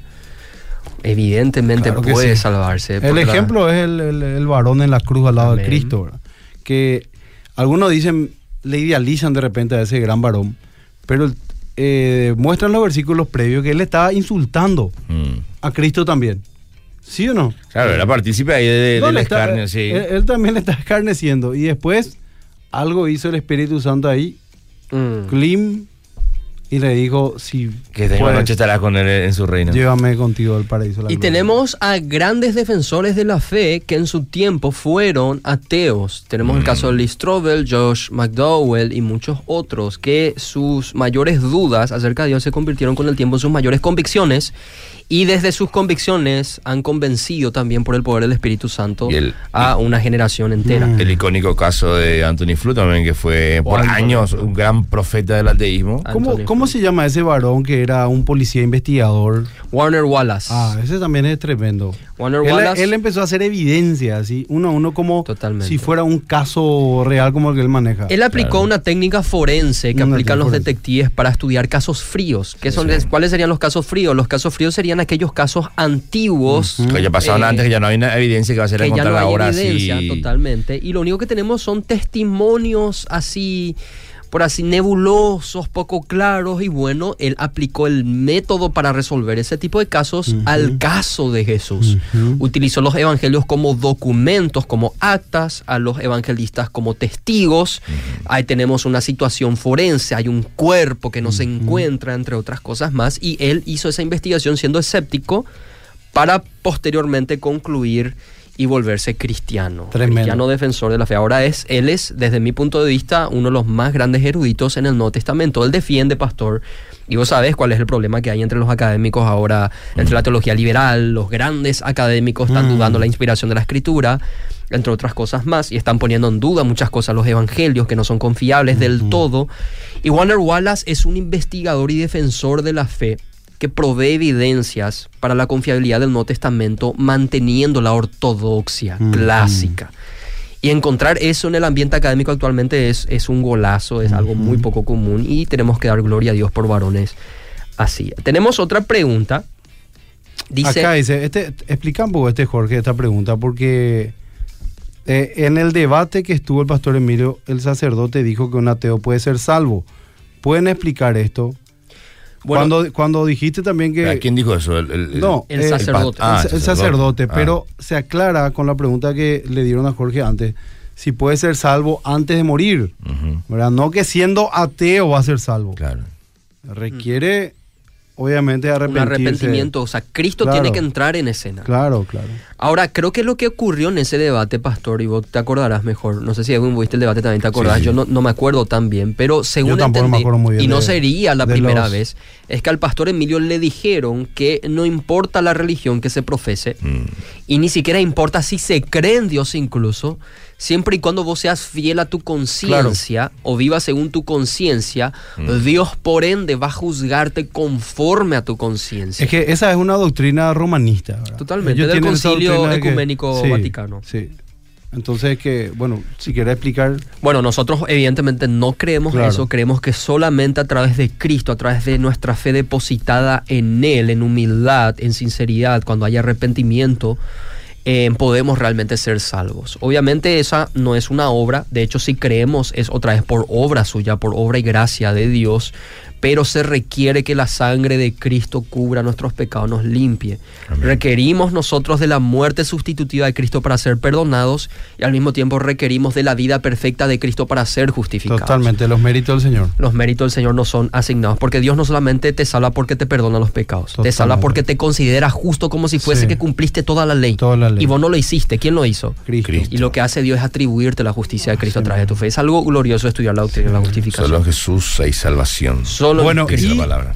Evidentemente Claro puede sí. salvarse. El la- ejemplo es el, el- el varón en la cruz al lado de. Cristo, ¿verdad? Que algunos dicen, le idealizan de repente a ese gran varón, pero eh, muestran los versículos previos que él estaba insultando Mm. A Cristo también. ¿Sí o no? Claro, era partícipe ahí de, No, está- escarnio, sí. él, él también le está escarneciendo. Y después algo hizo el Espíritu Santo ahí, Mm. Klim, y le dijo, si Que esta puedes, noche estará con él en su reino. llévame contigo al paraíso. de la Y gloria". tenemos a grandes defensores de la fe que en su tiempo fueron ateos. Tenemos el caso de Lee Strobel, Josh McDowell y muchos otros que sus mayores dudas acerca de Dios se convirtieron con el tiempo en sus mayores convicciones y desde sus convicciones han convencido también por el poder del Espíritu Santo el- a una generación entera. Mm. El icónico caso de Anthony Flew también, que fue por Anthony años Flew. un gran profeta del ateísmo. ¿Cómo, ¿Cómo se llama ese varón que era un policía investigador? Warner Wallace. Ah, ese también es tremendo. Warner Él, Wallace. él empezó a hacer evidencia, así, uno a uno, como Totalmente. si fuera un caso real como el que él maneja. Él aplicó Claro. una técnica forense que Una aplican los forense. detectives para estudiar casos fríos. ¿Qué son, ¿Cuáles serían los casos fríos? Los casos fríos serían aquellos casos antiguos. Que ya pasaron eh, antes, que ya no hay una evidencia que va a ser que ya encontrada no hay ahora. evidencia sí. totalmente. Y lo único que tenemos son testimonios así, por así, nebulosos, poco claros. Y bueno, él aplicó el método para resolver ese tipo de casos al caso de Jesús. Utilizó los evangelios como documentos, como actas, a los evangelistas como testigos. Ahí tenemos una situación forense, hay un cuerpo que no se encuentra, entre otras cosas más. Y él hizo esa investigación siendo escéptico para posteriormente concluir y volverse cristiano. Tremendo. Cristiano defensor de la fe. Ahora es, él es, desde mi punto de vista, uno de los más grandes eruditos en el Nuevo Testamento. Él defiende, pastor, y vos sabés cuál es el problema que hay entre los académicos ahora, entre la teología liberal, los grandes académicos están Mm. dudando la inspiración de la escritura, entre otras cosas más, y están poniendo en duda muchas cosas los evangelios que no son confiables del todo. Y Warner Wallace es un investigador y defensor de la fe que provee evidencias para la confiabilidad del Nuevo Testamento manteniendo la ortodoxia Mm, clásica. Y encontrar eso en el ambiente académico actualmente es, es un golazo, es algo muy poco común y tenemos que dar gloria a Dios por varones así. Tenemos otra pregunta. Dice, Acá dice, este, explica un poco este Jorge esta pregunta, porque eh, en el debate que estuvo el pastor Emilio, el sacerdote dijo que un ateo puede ser salvo. ¿Pueden explicar esto? Bueno, cuando, cuando dijiste también que... ¿A ¿Quién dijo eso? El, el- No, el eh, sacerdote. Ah, el, el sacerdote, Ah. pero se aclara con la pregunta que le dieron a Jorge antes, si puede ser salvo antes de morir. No que siendo ateo va a ser salvo. Claro. Requiere, obviamente, un arrepentimiento. O sea, Cristo Claro. tiene que entrar en escena. Claro, claro. Ahora, creo que lo que ocurrió en ese debate, Pastor, y vos te acordarás mejor, no sé si Edwin viste el debate también te acordás, Sí, sí. yo no, no me acuerdo tan bien, pero según Yo me entendí, acuerdo muy bien y no de- sería la primera los- vez, es que al Pastor Emilio le dijeron que no importa la religión que se profese, Mm. y ni siquiera importa si se cree en Dios incluso, siempre y cuando vos seas fiel a tu conciencia o vivas según tu conciencia, Mm. Dios por ende va a juzgarte conforme a tu conciencia. Es que esa es una doctrina romanista. ¿verdad? Totalmente, Ellos del Concilio que- Ecuménico sí, Vaticano. Sí. Entonces, que, bueno, si quieres explicar. Bueno, nosotros evidentemente no creemos Claro. eso, creemos que solamente a través de Cristo, a través de nuestra fe depositada en Él, en humildad, en sinceridad, cuando hay arrepentimiento, eh, podemos realmente ser salvos. Obviamente esa no es una obra, de hecho si creemos es otra vez por obra suya, por obra y gracia de Dios, pero se requiere que la sangre de Cristo cubra nuestros pecados, nos limpie. Requerimos nosotros de la muerte sustitutiva de Cristo para ser perdonados y al mismo tiempo requerimos de la vida perfecta de Cristo para ser justificados. Totalmente, los méritos del Señor. Los méritos del Señor no son asignados, porque Dios no solamente te salva porque te perdona los pecados, te salva porque te considera justo como si fuese Sí. que cumpliste toda la ley. Toda la ley. Y vos no lo hiciste, ¿quién lo hizo? Cristo. Cristo. Y lo que hace Dios es atribuirte la justicia de Cristo a través de tu fe. Es algo glorioso estudiar la doctrina de la justificación. Solo en Jesús hay salvación. Solo en Bueno, Dice y- la palabra.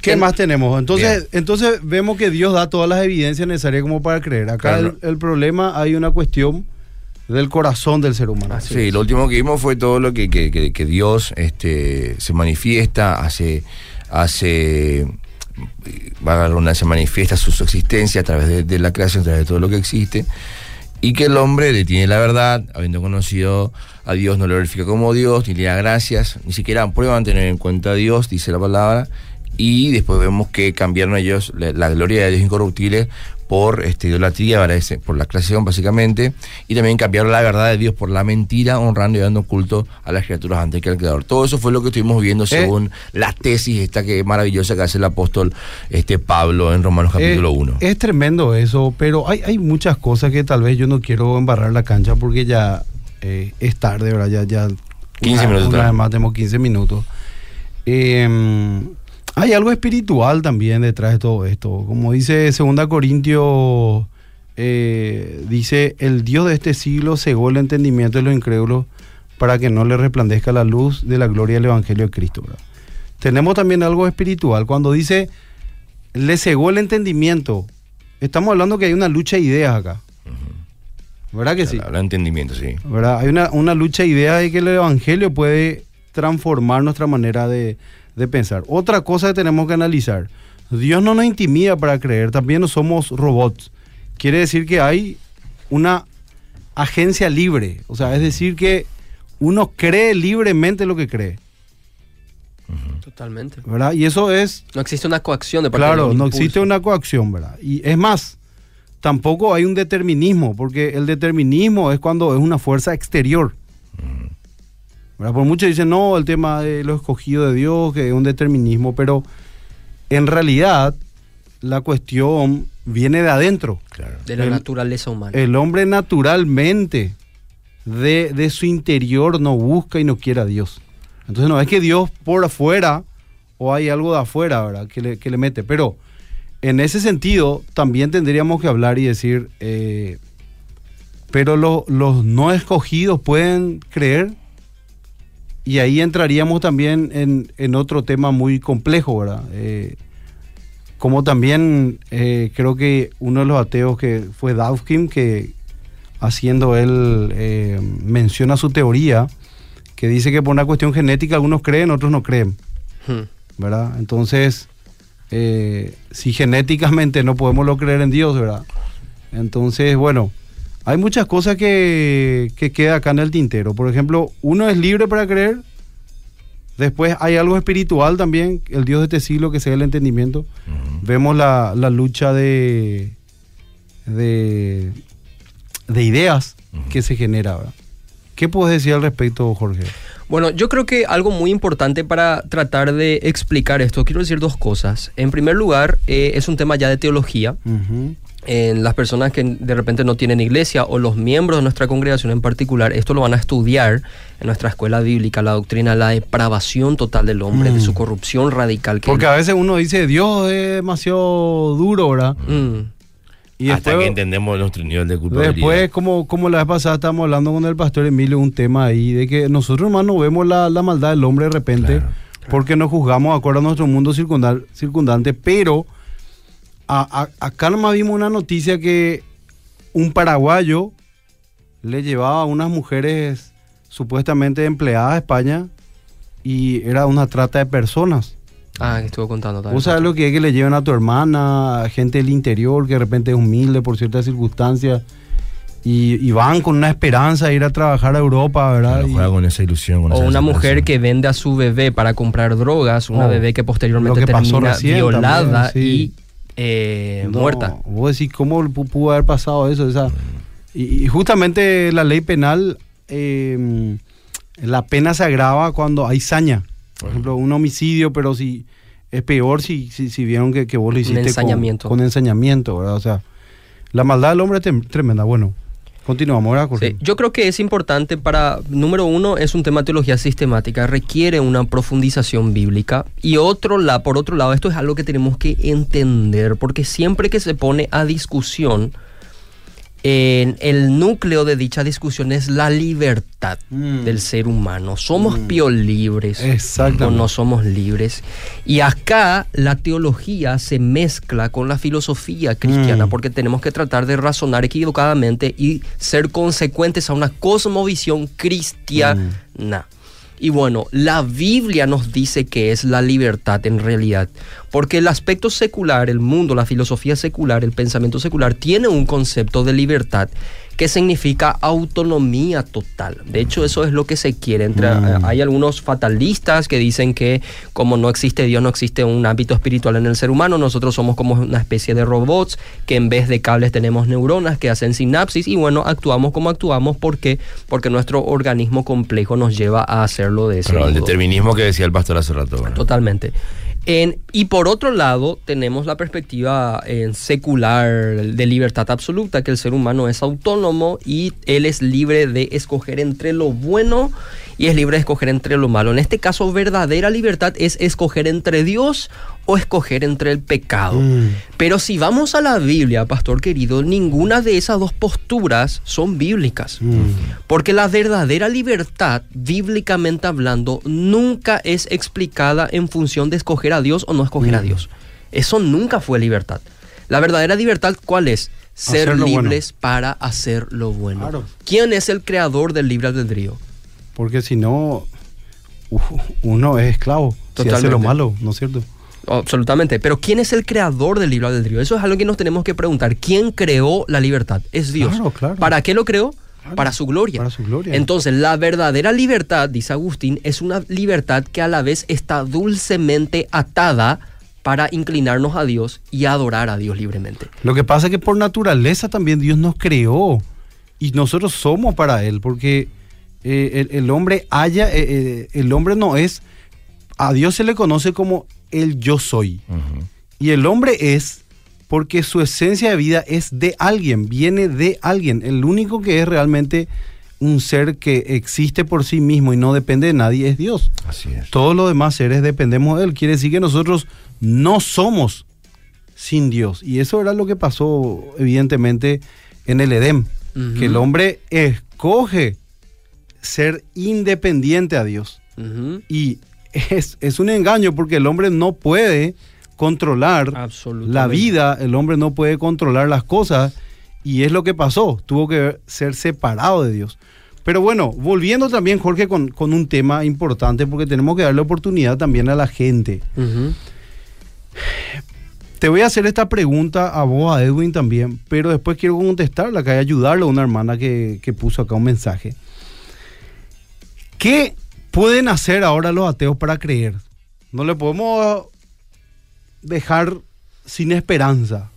¿Qué más tenemos? Entonces, entonces vemos que Dios da todas las evidencias necesarias como para creer. Acá Claro. el, el problema hay una cuestión del corazón del ser humano. Así Sí, lo último que vimos fue todo lo que, que- que- que Dios este, se manifiesta, hace, hace, va a dar se manifiesta su, su existencia a través de, de la creación, a través de todo lo que existe, y que el hombre detiene la verdad, habiendo conocido a Dios, no lo verifica como Dios, ni le da gracias, ni siquiera prueban tener en cuenta a Dios, dice la palabra, y después vemos que cambiaron ellos la, la gloria de Dios incorruptible por este, idolatría, por la creación básicamente, y también cambiaron la verdad de Dios por la mentira, honrando y dando culto a las criaturas antes que al Creador. Todo eso fue lo que estuvimos viendo según la tesis esta que maravillosa que hace el apóstol este, Pablo en Romanos capítulo Eh, 1. Es tremendo eso, pero hay, hay muchas cosas que tal vez yo no quiero embarrar la cancha porque ya eh, es tarde, ¿verdad? Ya, ya 15 una- minutos Una tarde. vez más tenemos 15 minutos. eh, hay algo espiritual también detrás de todo esto. Como dice 2 Corintios, eh, dice, el Dios de este siglo cegó el entendimiento de los incrédulos para que no le resplandezca la luz de la gloria del Evangelio de Cristo. ¿verdad? Tenemos también algo espiritual. Cuando dice, le cegó el entendimiento, estamos hablando que hay una lucha de ideas acá. ¿Verdad que sí? Habla de entendimiento, sí. ¿Verdad? Hay una, una lucha de ideas de que el Evangelio puede transformar nuestra manera de, de pensar. Otra cosa que tenemos que analizar, Dios no nos intimida para creer, también no somos robots. Quiere decir que hay una agencia libre, o sea, es decir que uno cree libremente lo que cree, Totalmente. ¿verdad? Y eso es, No existe una coacción de parte claro, de no impulso. existe una coacción, ¿verdad? Y es más, tampoco hay un determinismo, porque el determinismo es cuando es una fuerza exterior. ¿verdad? Por muchos dicen, no, el tema de lo escogido de Dios, que es un determinismo, pero en realidad la cuestión viene de adentro. Claro. de la el- naturaleza humana. El hombre naturalmente de, de su interior no busca y no quiere a Dios. Entonces no es que Dios por afuera o hay algo de afuera, ¿verdad? Que le, que le mete. Pero en ese sentido también tendríamos que hablar y decir, eh, pero lo- los no escogidos pueden creer. Y ahí entraríamos también en, en otro tema muy complejo, ¿verdad? Eh, como también eh, creo que uno de los ateos que fue Dawkins, que haciendo él menciona su teoría, que dice que por una cuestión genética algunos creen, otros no creen, Hmm. ¿verdad? Entonces, eh, si genéticamente no podemos lo creer en Dios, ¿verdad? Entonces, bueno, hay muchas cosas que, que queda acá en el tintero. Por ejemplo, uno es libre para creer. Después hay algo espiritual también, el Dios de este siglo que sea el entendimiento. Vemos la, la lucha de, de, de ideas que se genera. ¿Qué puedes decir al respecto, Jorge? Bueno, yo creo que algo muy importante para tratar de explicar esto, quiero decir dos cosas. En primer lugar, eh, es un tema ya de teología. En las personas que de repente no tienen iglesia o los miembros de nuestra congregación en particular, esto lo van a estudiar en nuestra escuela bíblica, la doctrina la depravación total del hombre, de Mm. su corrupción radical. Que Porque a veces uno dice, Dios es demasiado duro, ¿verdad? Mm, Y Hasta después, que entendemos nuestro nivel de culpabilidad. después como, como la vez pasada estábamos hablando con el pastor Emilio, un tema ahí, de que nosotros hermano vemos la, la maldad del hombre de repente, Claro. porque nos juzgamos de acuerdo a nuestro mundo circundal- circundante, pero a- a- acá nomás vimos una noticia que un paraguayo le llevaba a unas mujeres supuestamente empleadas a España y era una trata de personas. Ah, que estuvo contando también. ¿Vos sabés lo que es que le lleven a tu hermana, a gente del interior que de repente es humilde por ciertas circunstancias y, y van con una esperanza de ir a trabajar a Europa, ¿verdad? Claro, Y juega con esa ilusión. Con O esa una mujer que vende a su bebé para comprar drogas, una Oh, bebé que posteriormente lo que pasó termina violada también, sí. y eh, no, muerta. Vos decís, ¿cómo pu- pudo haber pasado eso? Esa, y, y justamente la ley penal, eh, la pena se agrava cuando hay saña. Por ejemplo, un homicidio, pero si es peor si, si, si vieron que, que vos lo hiciste con- ensañamiento. Con, ensañamiento, ¿verdad? O sea, la maldad del hombre es tremenda. Bueno, continuamos, ¿verdad, Jorge? Sí, yo creo que es importante para, número uno, es un tema de teología sistemática, requiere una profundización bíblica. Y otro la, por otro lado, esto es algo que tenemos que entender, porque siempre que se pone a discusión, en el núcleo de dicha discusión es la libertad Mm. del ser humano. ¿Somos Mm. Exactamente. o no somos libres? Y acá la teología se mezcla con la filosofía cristiana, Mm. porque tenemos que tratar de razonar equivocadamente y ser consecuentes a una cosmovisión cristiana. Y bueno, la Biblia nos dice que es la libertad en realidad, porque el aspecto secular, el mundo, la filosofía secular, el pensamiento secular, tiene un concepto de libertad que significa autonomía total. De hecho, eso es lo que se quiere. Entre, Mm. Hay algunos fatalistas que dicen que como no existe Dios, no existe un ámbito espiritual en el ser humano, nosotros somos como una especie de robots que en vez de cables tenemos neuronas que hacen sinapsis y bueno, actuamos como actuamos porque porque nuestro organismo complejo nos lleva a hacerlo de ese Pero el modo. determinismo que decía el pastor hace rato. ¿verdad? Totalmente. En- y por otro lado, tenemos la perspectiva eh, secular de libertad absoluta, que el ser humano es autónomo y él es libre de escoger entre lo bueno y es libre de escoger entre lo malo. En este caso, verdadera libertad es escoger entre Dios o escoger entre el pecado. Mm. Pero si vamos a la Biblia, pastor querido, ninguna de esas dos posturas son bíblicas. Mm. Porque la verdadera libertad, bíblicamente hablando, nunca es explicada en función de escoger a Dios o no escoger a Mm. Dios. Eso nunca fue libertad. La verdadera libertad, ¿cuál es? Ser bueno. libres para hacer lo bueno. Claro. ¿Quién es el creador del libre albedrío? Porque si no, uno es esclavo. Si hace Totalmente. lo malo, ¿no es cierto? Absolutamente. Pero ¿quién es el creador del libre albedrío? Eso es algo que nos tenemos que preguntar. ¿Quién creó la libertad? Es Dios. Claro, claro. ¿Para qué lo creó? Claro. Para su gloria. Para su gloria. Entonces, la verdadera libertad, dice Agustín, es una libertad que a la vez está dulcemente atada para inclinarnos a Dios y adorar a Dios libremente. Lo que pasa es que por naturaleza también Dios nos creó y nosotros somos para Él, porque eh, el, el hombre haya, eh, eh, el hombre no es, a Dios se le conoce como el yo soy. Y el hombre es porque su esencia de vida es de alguien, viene de alguien. El único que es realmente un ser que existe por sí mismo y no depende de nadie es Dios. Así es. Todos los demás seres dependemos de Él. Quiere decir que nosotros no somos sin Dios. Y eso era lo que pasó, evidentemente, en el Edén. Que el hombre escoge ser independiente a Dios. Y es, es un engaño porque el hombre no puede controlar la vida, el hombre no puede controlar las cosas. Y es lo que pasó. Tuvo que ser separado de Dios. Pero bueno, volviendo también, Jorge, con, con un tema importante, porque tenemos que darle oportunidad también a la gente. Te voy a hacer esta pregunta a vos, a Edwin también, pero después quiero contestarla, que hay ayudarle a una hermana que, que puso acá un mensaje. ¿Qué pueden hacer ahora los ateos para creer? No le podemos dejar sin esperanza.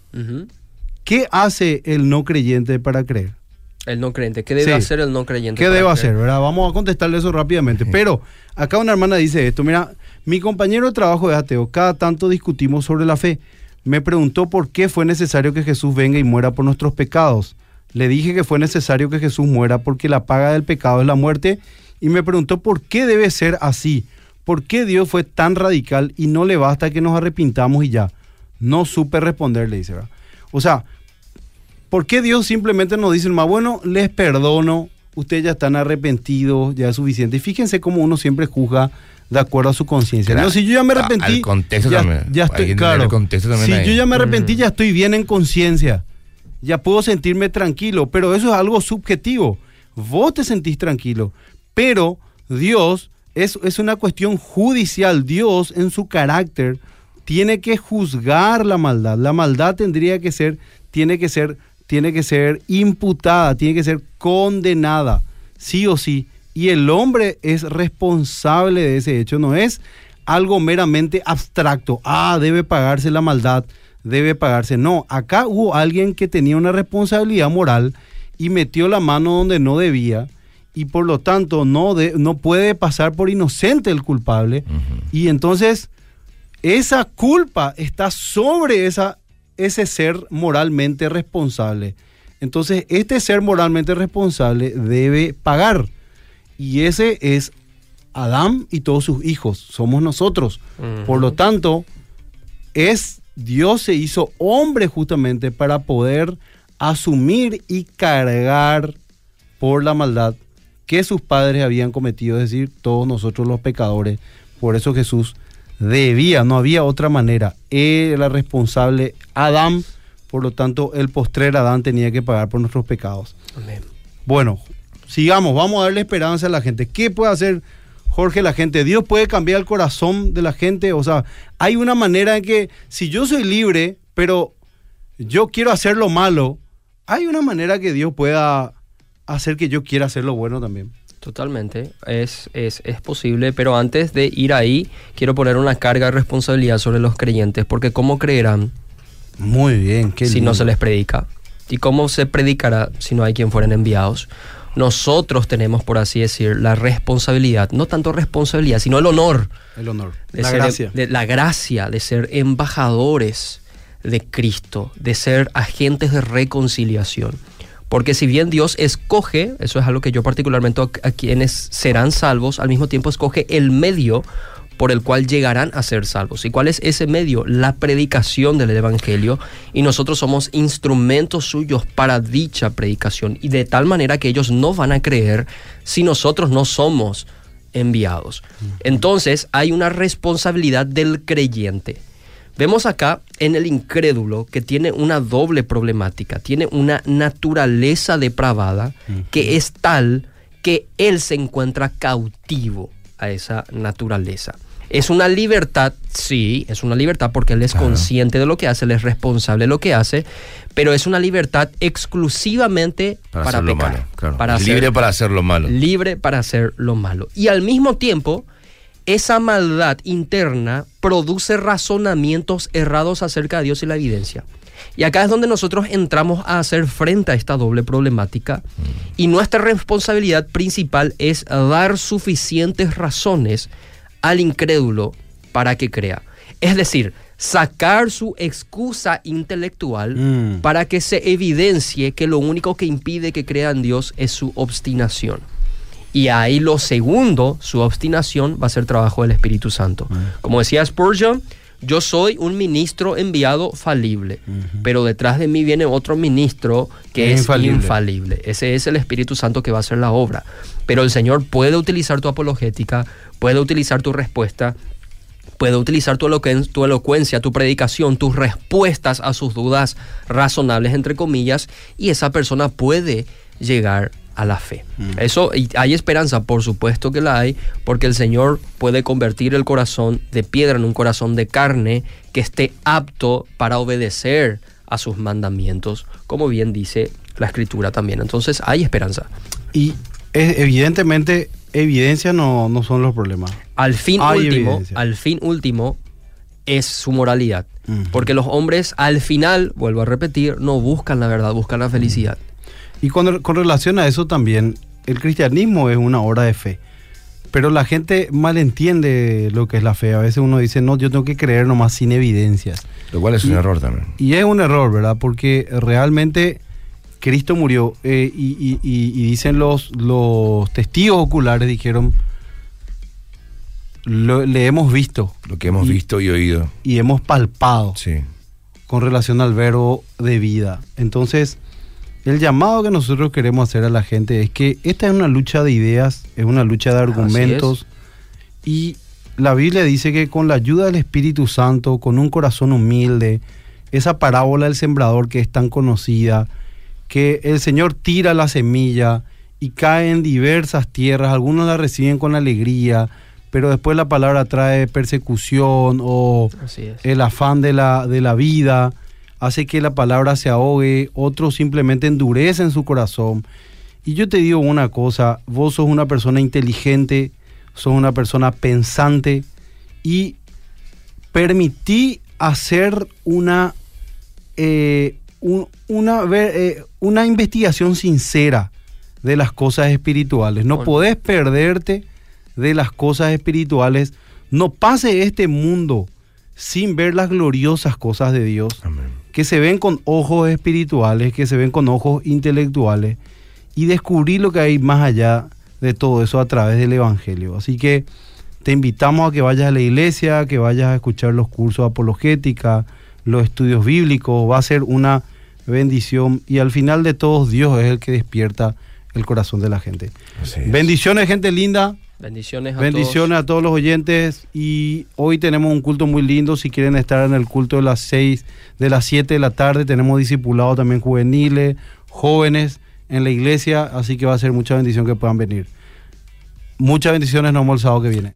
¿Qué hace el no creyente para creer? El no creyente. ¿Qué debe Sí. hacer el no creyente? ¿Qué creer? hacer? ¿verdad? Vamos a contestarle eso rápidamente. Pero acá una hermana dice esto, mira, mi compañero de trabajo es ateo, cada tanto discutimos sobre la fe. Me preguntó por qué fue necesario que Jesús venga y muera por nuestros pecados. Le dije que fue necesario que Jesús muera porque la paga del pecado es la muerte y me preguntó por qué debe ser así. ¿Por qué Dios fue tan radical y no le basta que nos arrepintamos y ya? No supe responderle, dice. ¿verdad? O sea, ¿Por qué Dios simplemente nos dice, más bueno, les perdono, ustedes ya están arrepentidos, ya es suficiente? Y fíjense cómo uno siempre juzga de acuerdo a su conciencia. Claro. No, si yo ya me A- arrepentí, al contexto ya, también. ya estoy, claro. el contexto también si ahí. yo ya me arrepentí, Mm. ya estoy bien en conciencia. Ya puedo sentirme tranquilo, pero eso es algo subjetivo. Vos te sentís tranquilo, pero Dios es, es una cuestión judicial. Dios en su carácter tiene que juzgar la maldad. La maldad tendría que ser, tiene que ser, tiene que ser imputada, tiene que ser condenada, sí o sí. Y el hombre es responsable de ese hecho, no es algo meramente abstracto. Ah, debe pagarse la maldad, debe pagarse. No, acá hubo alguien que tenía una responsabilidad moral y metió la mano donde no debía y por lo tanto no, de- no puede pasar por inocente el culpable. Y entonces esa culpa está sobre esa, ese ser moralmente responsable. Entonces este ser moralmente responsable debe pagar. Y ese es Adán y todos sus hijos. Somos nosotros. Por lo tanto, es Dios se hizo hombre justamente para poder asumir y cargar por la maldad que sus padres habían cometido, es decir, todos nosotros los pecadores. Por eso Jesús debía, no había otra manera. Era responsable Adán, por lo tanto el postrer Adán tenía que pagar por nuestros pecados. Amén. Bueno, sigamos, vamos a darle esperanza a la gente. ¿Qué puede hacer Jorge la gente? Dios puede cambiar el corazón de la gente. O sea, hay una manera en que si yo soy libre, pero yo quiero hacer lo malo, hay una manera que Dios pueda hacer que yo quiera hacer lo bueno también. Totalmente, es, es, es posible, pero antes de ir ahí, quiero poner una carga de responsabilidad sobre los creyentes, porque ¿cómo creerán Muy bien, qué si lindo. no se les predica? ¿Y cómo se predicará si no hay quien fueran enviados? Nosotros tenemos, por así decir, la responsabilidad, no tanto responsabilidad, sino el honor El honor, de la ser, gracia. de la gracia de ser embajadores de Cristo, de ser agentes de reconciliación. Porque si bien Dios escoge, eso es algo que yo particularmente a quienes serán salvos, al mismo tiempo escoge el medio por el cual llegarán a ser salvos. ¿Y cuál es ese medio? La predicación del Evangelio. Y nosotros somos instrumentos suyos para dicha predicación. Y de tal manera que ellos no van a creer si nosotros no somos enviados. Entonces hay una responsabilidad del creyente. Vemos acá en el incrédulo que tiene una doble problemática, tiene una naturaleza depravada que es tal que él se encuentra cautivo a esa naturaleza. Es una libertad, sí, es una libertad porque él es consciente de lo que hace, él es responsable de lo que hace, pero es una libertad exclusivamente para, hacer lo pecar, malo. Para libre para hacer lo malo. Libre para hacer lo malo. Y al mismo tiempo, esa maldad interna produce razonamientos errados acerca de Dios y la evidencia. Y acá es donde nosotros entramos a hacer frente a esta doble problemática mm. y nuestra responsabilidad principal es dar suficientes razones al incrédulo para que crea. Es decir, sacar su excusa intelectual mm. para que se evidencie que lo único que impide que crea en Dios es su obstinación. Y ahí lo segundo, su obstinación, va a ser trabajo del Espíritu Santo. Como decía Spurgeon, yo soy un ministro enviado falible, pero detrás de mí viene otro ministro que es, infalible. infalible. Ese es el Espíritu Santo que va a hacer la obra. Pero el Señor puede utilizar tu apologética, puede utilizar tu respuesta, puede utilizar tu, tu elocuencia, tu predicación, tus respuestas a sus dudas razonables, entre comillas, y esa persona puede llegar a la fe. Mm. Eso y hay esperanza, por supuesto que la hay, porque el Señor puede convertir el corazón de piedra en un corazón de carne que esté apto para obedecer a sus mandamientos, como bien dice la escritura también. Entonces hay esperanza. Y evidentemente evidencia no, no son los problemas. Al fin último, al fin último es su moralidad. Porque los hombres al final, vuelvo a repetir, no buscan la verdad, buscan la felicidad. Y con, con relación a eso también, el cristianismo es una obra de fe. Pero la gente malentiende lo que es la fe. A veces uno dice, no, yo tengo que creer nomás sin evidencias. Lo cual es un error también. Y es un error, ¿verdad? Porque realmente Cristo murió eh, y, dicen los, los testigos oculares, dijeron, le hemos visto. Lo que hemos visto y oído. Y hemos palpado. Sí. Con relación al verbo de vida. Entonces, el llamado que nosotros queremos hacer a la gente es que esta es una lucha de ideas, es una lucha de argumentos. y la Biblia dice que con la ayuda del Espíritu Santo, con un corazón humilde, esa parábola del sembrador que es tan conocida, que el Señor tira la semilla y cae en diversas tierras, algunos la reciben con alegría, pero después la palabra trae persecución o el afán de la, de la vida hace que la palabra se ahogue, otros simplemente endurecen su corazón. Y yo te digo una cosa, vos sos una persona inteligente, sos una persona pensante y permití hacer una, eh, una, eh, una investigación sincera de las cosas espirituales. No podés perderte de las cosas espirituales. No pase este mundo sin ver las gloriosas cosas de Dios. Amén que se ven con ojos espirituales, que se ven con ojos intelectuales y descubrir lo que hay más allá de todo eso a través del Evangelio. Así que te invitamos a que vayas a la iglesia, que vayas a escuchar los cursos de apologética, los estudios bíblicos, va a ser una bendición y al final de todos Dios es el que despierta el corazón de la gente. Bendiciones gente linda, Bendiciones a Bendiciones a todos los oyentes y hoy tenemos un culto muy lindo. Si quieren estar en el culto de las 6, de las 7 de la tarde, tenemos discipulados también juveniles, jóvenes en la iglesia, así que va a ser mucha bendición que puedan venir. Muchas bendiciones, nos vemos el sábado que viene.